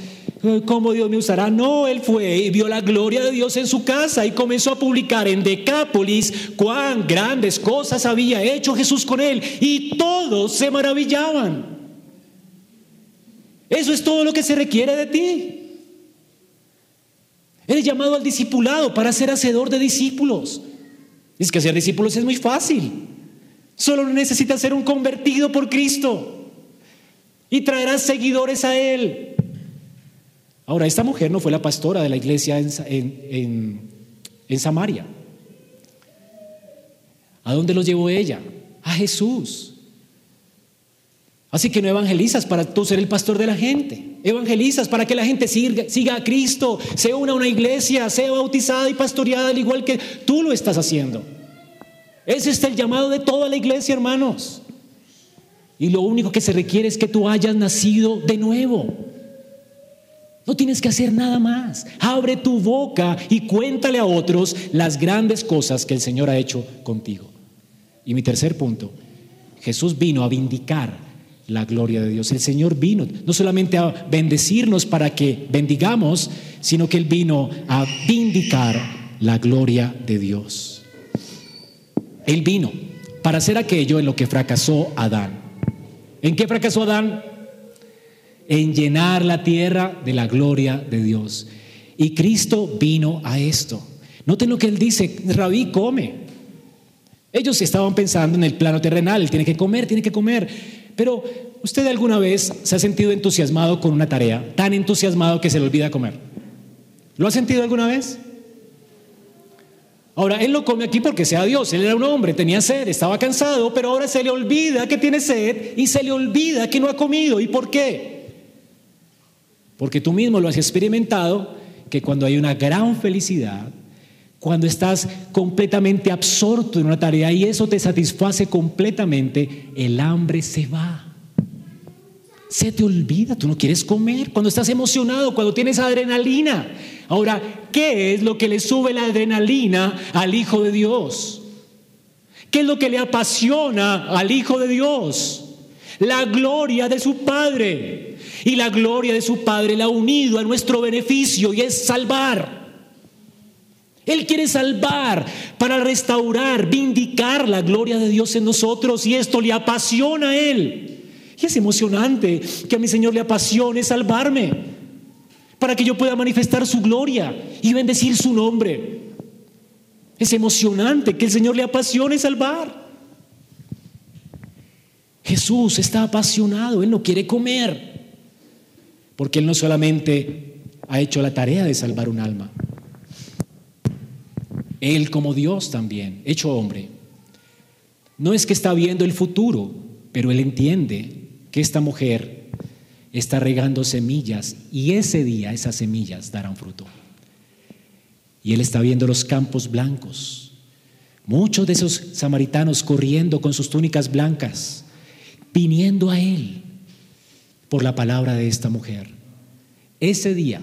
¿cómo Dios me usará? No, él fue y vio la gloria de Dios en su casa y comenzó a publicar en Decápolis cuán grandes cosas había hecho Jesús con él y todos se maravillaban. Eso es todo lo que se requiere de ti. Eres llamado al discipulado para ser hacedor de discípulos. Es que ser discípulos es muy fácil. Solo necesitas ser un convertido por Cristo y traerás seguidores a Él. Ahora, esta mujer no fue la pastora de la iglesia en, en Samaria. ¿A dónde los llevó ella? A Jesús. Así que no evangelizas para tú ser el pastor de la gente. Evangelizas para que la gente siga, siga, a Cristo, se una una iglesia, sea bautizada y pastoreada al igual que tú lo estás haciendo. Ese es el llamado de toda la iglesia, hermanos. Y lo único que se requiere es que tú hayas nacido de nuevo. No tienes que hacer nada más. Abre tu boca y cuéntale a otros las grandes cosas que el Señor ha hecho contigo. Y mi tercer punto, Jesús vino a vindicar la gloria de Dios. El Señor vino no solamente a bendecirnos para que bendigamos, sino que Él vino a vindicar la gloria de Dios. Él vino para hacer aquello en lo que fracasó Adán. ¿En qué fracasó Adán? En llenar la tierra de la gloria de Dios. Y Cristo vino a esto. Noten lo que él dice, Rabí, come. Ellos estaban pensando en el plano terrenal, tiene que comer, tiene que comer. Pero ¿usted alguna vez se ha sentido entusiasmado con una tarea, tan entusiasmado que se le olvida comer? ¿Lo ha sentido alguna vez? Ahora, él no come aquí porque sea Dios, él era un hombre, tenía sed, estaba cansado, pero ahora se le olvida que tiene sed y se le olvida que no ha comido. ¿Y por qué? Porque tú mismo lo has experimentado, que cuando hay una gran felicidad, cuando estás completamente absorto en una tarea y eso te satisface completamente, el hambre se va. se te olvida, tú no quieres comer, cuando estás emocionado, cuando tienes adrenalina. Ahora, ¿qué es lo que le sube la adrenalina al Hijo de Dios? ¿Qué es lo que le apasiona al Hijo de Dios? La gloria de su Padre. Y la gloria de su Padre la ha unido a nuestro beneficio y es salvar. Él quiere salvar para restaurar, vindicar la gloria de Dios en nosotros y esto le apasiona a Él. Y es emocionante que a mi Señor le apasione salvarme para que yo pueda manifestar su gloria y bendecir su nombre. Es emocionante que el Señor le apasione salvar. Jesús está apasionado, Él no quiere comer, porque Él no solamente ha hecho la tarea de salvar un alma, Él como Dios también, hecho hombre, no es que está viendo el futuro, pero Él entiende que esta mujer está regando semillas y ese día esas semillas darán fruto. Y él está viendo los campos blancos. Muchos de esos samaritanos corriendo con sus túnicas blancas, viniendo a él por la palabra de esta mujer. Ese día,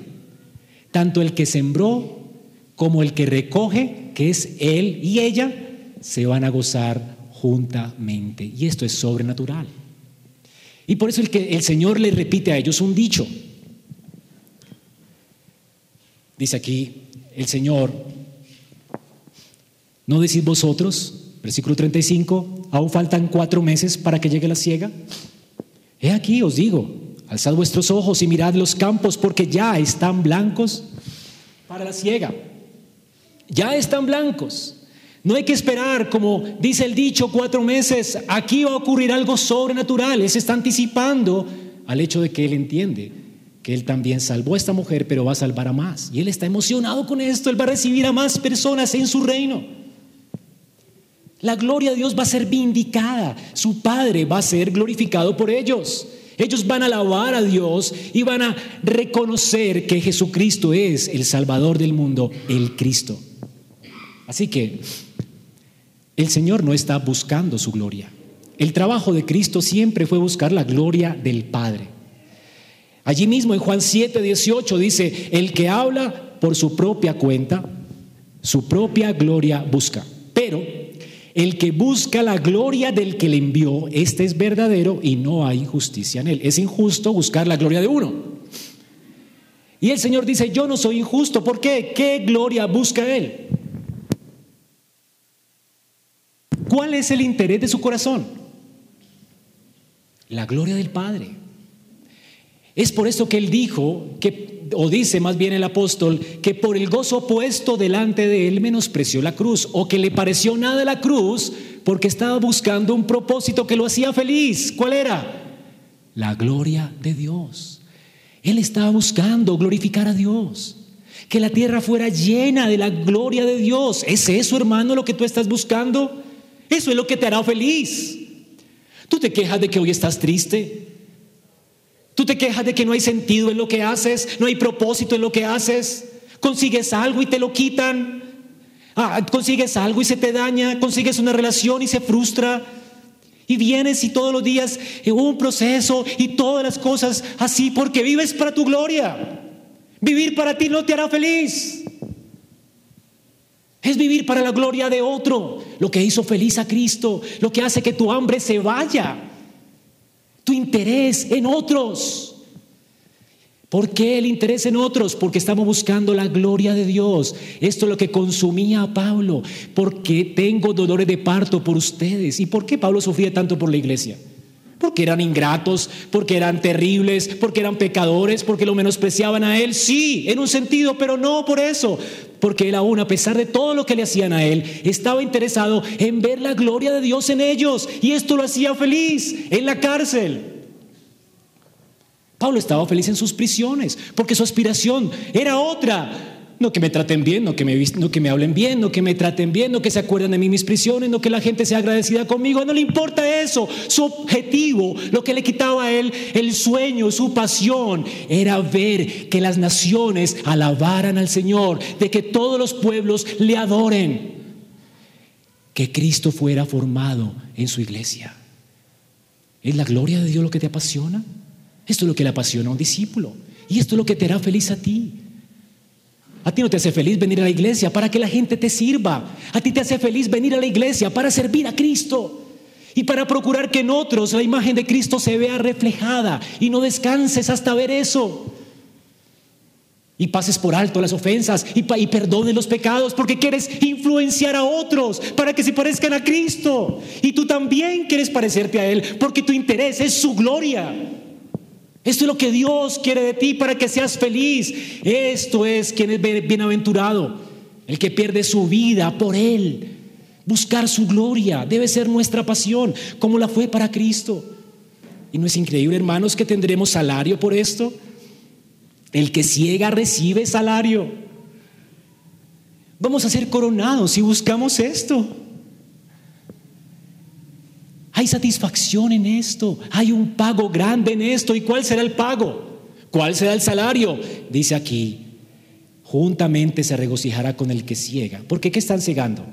tanto el que sembró como el que recoge, que es él y ella, se van a gozar juntamente. Y esto es sobrenatural. Y por eso el, que, el Señor le repite a ellos un dicho. Dice aquí el Señor, ¿no decís vosotros, versículo 35, aún faltan cuatro meses para que llegue la siega? He aquí os digo, alzad vuestros ojos y mirad los campos porque ya están blancos para la siega. Ya están blancos. No hay que esperar, como dice el dicho, cuatro meses. Aquí va a ocurrir algo sobrenatural. Él se está anticipando al hecho de que él entiende que él también salvó a esta mujer, pero va a salvar a más. Y él está emocionado con esto. Él va a recibir a más personas en su reino. La gloria de Dios va a ser vindicada. Su Padre va a ser glorificado por ellos. Ellos van a alabar a Dios y van a reconocer que Jesucristo es el Salvador del mundo, el Cristo. Así que el Señor no está buscando su gloria. El trabajo de Cristo siempre fue buscar la gloria del Padre. Allí mismo en Juan 7, 18 dice, el que habla por su propia cuenta, su propia gloria busca. Pero el que busca la gloria del que le envió, este es verdadero y no hay injusticia en él. Es injusto buscar la gloria de uno. Y el Señor dice, yo no soy injusto. ¿Por qué? ¿Qué gloria busca él? ¿Cuál es el interés de su corazón? La gloria del Padre. Es por eso que él dijo, que, o dice más bien el apóstol, que por el gozo puesto delante de él menospreció la cruz, o que le pareció nada la cruz porque estaba buscando un propósito que lo hacía feliz. ¿Cuál era? La gloria de Dios. Él estaba buscando glorificar a Dios. Que la tierra fuera llena de la gloria de Dios. ¿Es eso, hermano, lo que tú estás buscando? Eso es lo que te hará feliz. Tú te quejas de que hoy estás triste. Tú te quejas de que no hay sentido en lo que haces, no hay propósito en lo que haces. Consigues algo y te lo quitan. Ah, consigues algo y se te daña. Consigues una relación y se frustra. Y vienes y todos los días en un proceso y todas las cosas así porque vives para tu gloria. Vivir para ti no te hará feliz. Es vivir para la gloria de otro, lo que hizo feliz a Cristo, lo que hace que tu hambre se vaya, tu interés en otros. ¿Por qué el interés en otros? Porque estamos buscando la gloria de Dios. Esto es lo que consumía a Pablo. Porque tengo dolores de parto por ustedes. ¿Y por qué Pablo sufría tanto por la iglesia? Porque eran ingratos, porque eran terribles, porque eran pecadores, porque lo menospreciaban a él. Sí, en un sentido, pero no por eso porque él aún, a pesar de todo lo que le hacían a él, estaba interesado en ver la gloria de Dios en ellos. Y esto lo hacía feliz en la cárcel. Pablo estaba feliz en sus prisiones, porque su aspiración era otra. No que me traten bien, no que me, no que me hablen bien, no que me traten bien, no que se acuerden de mí mis prisiones, no que la gente sea agradecida conmigo. No le importa eso. Su objetivo, lo que le quitaba a él el sueño, su pasión, era ver que las naciones alabaran al Señor, de que todos los pueblos le adoren, que Cristo fuera formado en su iglesia. ¿Es la gloria de Dios lo que te apasiona? Esto es lo que le apasiona a un discípulo. Y esto es lo que te hará feliz a ti. A ti no te hace feliz venir a la iglesia para que la gente te sirva. A ti te hace feliz venir a la iglesia para servir a Cristo y para procurar que en otros la imagen de Cristo se vea reflejada y no descanses hasta ver eso. Y pases por alto las ofensas y, y perdones los pecados porque quieres influenciar a otros para que se parezcan a Cristo. Y tú también quieres parecerte a Él porque tu interés es su gloria. Esto es lo que Dios quiere de ti para que seas feliz. Esto es quien es bienaventurado, el que pierde su vida por Él. Buscar su gloria debe ser nuestra pasión, como la fue para Cristo. ¿Y no es increíble, hermanos, que tendremos salario por esto? El que ciega recibe salario. Vamos a ser coronados si buscamos esto. Hay satisfacción en esto, hay un pago grande en esto. ¿Y cuál será el pago? ¿Cuál será el salario? Dice aquí, juntamente se regocijará con el que ciega. ¿Por qué? ¿Qué están cegando?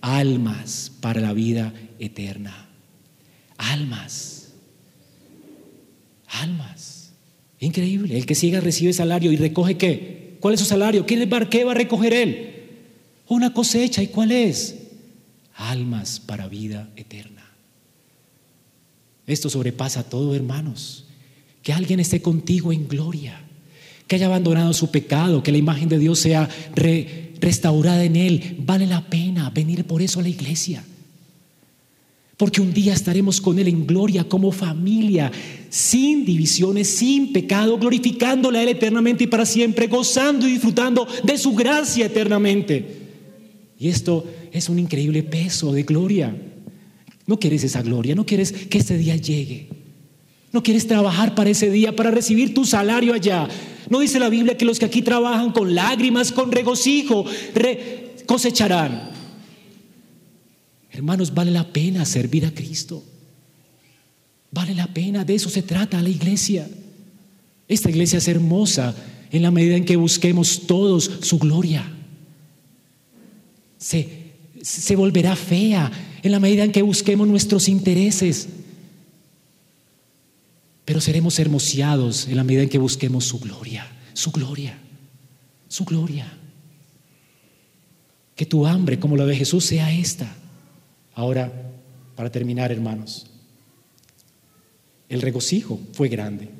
almas para la vida eterna. Almas. Almas. Increíble. El que siga recibe salario y recoge qué? ¿Cuál es su salario? ¿Qué va a recoger él? Una cosecha. ¿Y cuál es? Almas para vida eterna. Esto sobrepasa todo, hermanos. Que alguien esté contigo en gloria. Que haya abandonado su pecado. Que la imagen de Dios sea re, restaurada en Él, vale la pena venir por eso a la iglesia. Porque un día estaremos con Él en gloria como familia, sin divisiones, sin pecado, glorificándole a Él eternamente y para siempre, gozando y disfrutando de su gracia eternamente. Y esto es un increíble peso de gloria. No quieres esa gloria, no quieres que este día llegue. No quieres trabajar para ese día, para recibir tu salario allá. No dice la Biblia que los que aquí trabajan con lágrimas, con regocijo, cosecharán. Hermanos, vale la pena servir a Cristo. Vale la pena, de eso se trata la iglesia. Esta iglesia es hermosa en la medida en que busquemos todos su gloria. Se, se volverá fea en la medida en que busquemos nuestros intereses pero seremos hermoseados en la medida en que busquemos su gloria, su gloria, su gloria. Que tu hambre, como la de Jesús, sea esta. Ahora, para terminar, hermanos, el regocijo fue grande.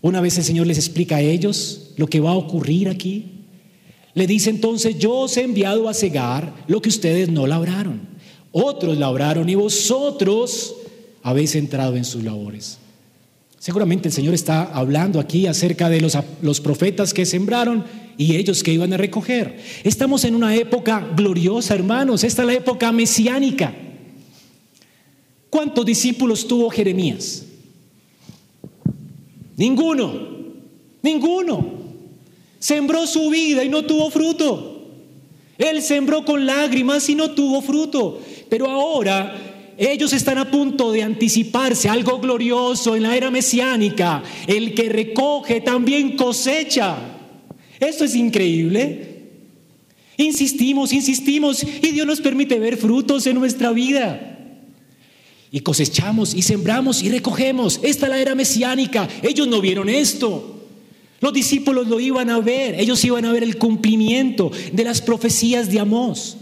Una vez el Señor les explica a ellos lo que va a ocurrir aquí. Le dice entonces, yo os he enviado a cegar lo que ustedes no labraron. Otros labraron y vosotros habéis entrado en sus labores. Seguramente el Señor está hablando aquí acerca de los, los, profetas que sembraron y ellos que iban a recoger. Estamos en una época gloriosa, hermanos. Esta es la época mesiánica. ¿Cuántos discípulos tuvo Jeremías? Ninguno. Ninguno. Sembró su vida y no tuvo fruto. Él sembró con lágrimas y no tuvo fruto. Pero ahora ellos están a punto de anticiparse algo glorioso en la era mesiánica. El que recoge también cosecha. Esto es increíble. Insistimos, insistimos y Dios nos permite ver frutos en nuestra vida. Y cosechamos y sembramos y recogemos. Esta es la era mesiánica. Ellos no vieron esto. Los discípulos lo iban a ver. Ellos iban a ver el cumplimiento de las profecías de Amós.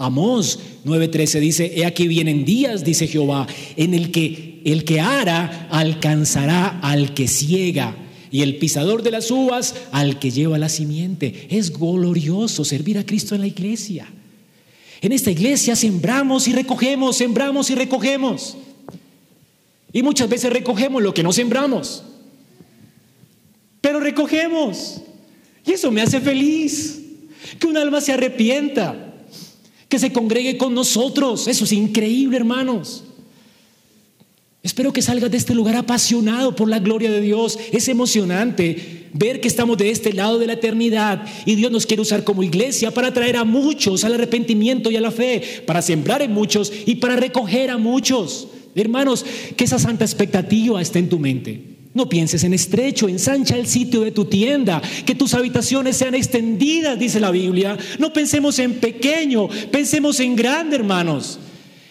Amós 9:13 dice, he aquí vienen días, dice Jehová, en el que el que ara alcanzará al que ciega y el pisador de las uvas al que lleva la simiente. Es glorioso servir a Cristo en la iglesia. En esta iglesia sembramos y recogemos, sembramos y recogemos. Y muchas veces recogemos lo que no sembramos. Pero recogemos. Y eso me hace feliz. Que un alma se arrepienta que se congregue con nosotros. Eso es increíble, hermanos. Espero que salgas de este lugar apasionado por la gloria de Dios. Es emocionante ver que estamos de este lado de la eternidad y Dios nos quiere usar como iglesia para traer a muchos al arrepentimiento y a la fe, para sembrar en muchos y para recoger a muchos. Hermanos, que esa santa expectativa esté en tu mente. No pienses en estrecho, ensancha el sitio de tu tienda, que tus habitaciones sean extendidas, dice la Biblia. No pensemos en pequeño, pensemos en grande, hermanos.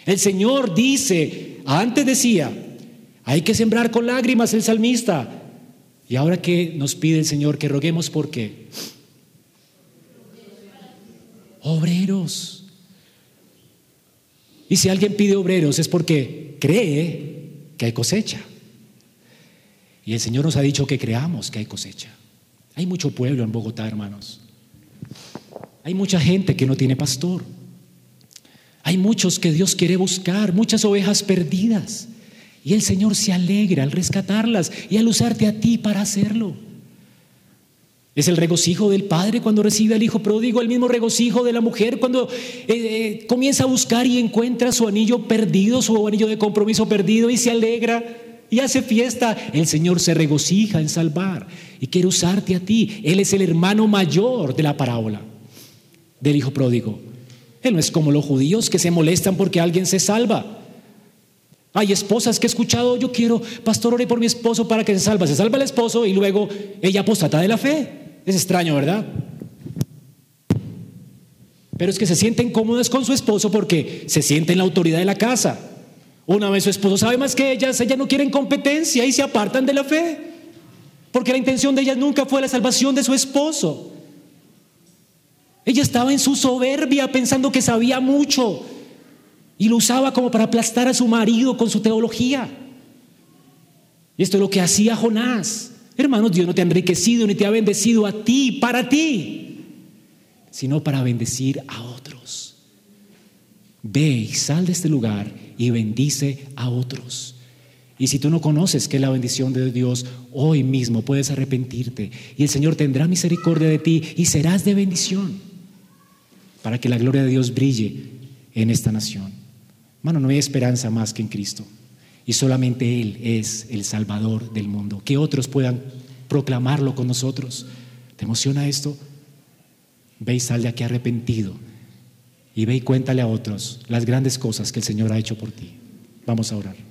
El Señor dice, antes decía, Hay que sembrar con lágrimas el salmista. Y ahora que nos pide el Señor que roguemos por qué? Obreros. Y si alguien pide obreros es porque cree que hay cosecha. Y el Señor nos ha dicho que creamos que hay cosecha. Hay mucho pueblo en Bogotá, hermanos. Hay mucha gente que no tiene pastor. Hay muchos que Dios quiere buscar, muchas ovejas perdidas. Y el Señor se alegra al rescatarlas y al usarte a ti para hacerlo. Es el regocijo del padre cuando recibe al hijo pródigo, el mismo regocijo de la mujer cuando eh, eh, comienza a buscar y encuentra su anillo perdido, su anillo de compromiso perdido y se alegra y hace fiesta. El Señor se regocija en salvar y quiere usarte a ti. Él es el hermano mayor de la parábola del hijo pródigo. Él no es como los judíos que se molestan porque alguien se salva. Hay esposas que he escuchado, yo quiero, pastor, ore por mi esposo para que se salva. Se salva el esposo y luego ella apostata de la fe. Es extraño, ¿verdad? Pero es que se sienten cómodas con su esposo porque se sienten la autoridad de la casa. Una vez su esposo sabe más que ellas, ellas no quieren competencia y se apartan de la fe. Porque la intención de ellas nunca fue la salvación de su esposo. Ella estaba en su soberbia pensando que sabía mucho y lo usaba como para aplastar a su marido con su teología. Y esto es lo que hacía Jonás. Hermanos, Dios no te ha enriquecido ni te ha bendecido a ti, para ti, sino para bendecir a otros. Ve y sal de este lugar y bendice a otros. Y si tú no conoces que es la bendición de Dios, hoy mismo puedes arrepentirte y el Señor tendrá misericordia de ti y serás de bendición para que la gloria de Dios brille en esta nación. Hermano, no hay esperanza más que en Cristo. Y solamente Él es el Salvador del mundo. Que otros puedan proclamarlo con nosotros. ¿Te emociona esto? Ve y sal de aquí arrepentido. Y ve y cuéntale a otros las grandes cosas que el Señor ha hecho por ti. Vamos a orar.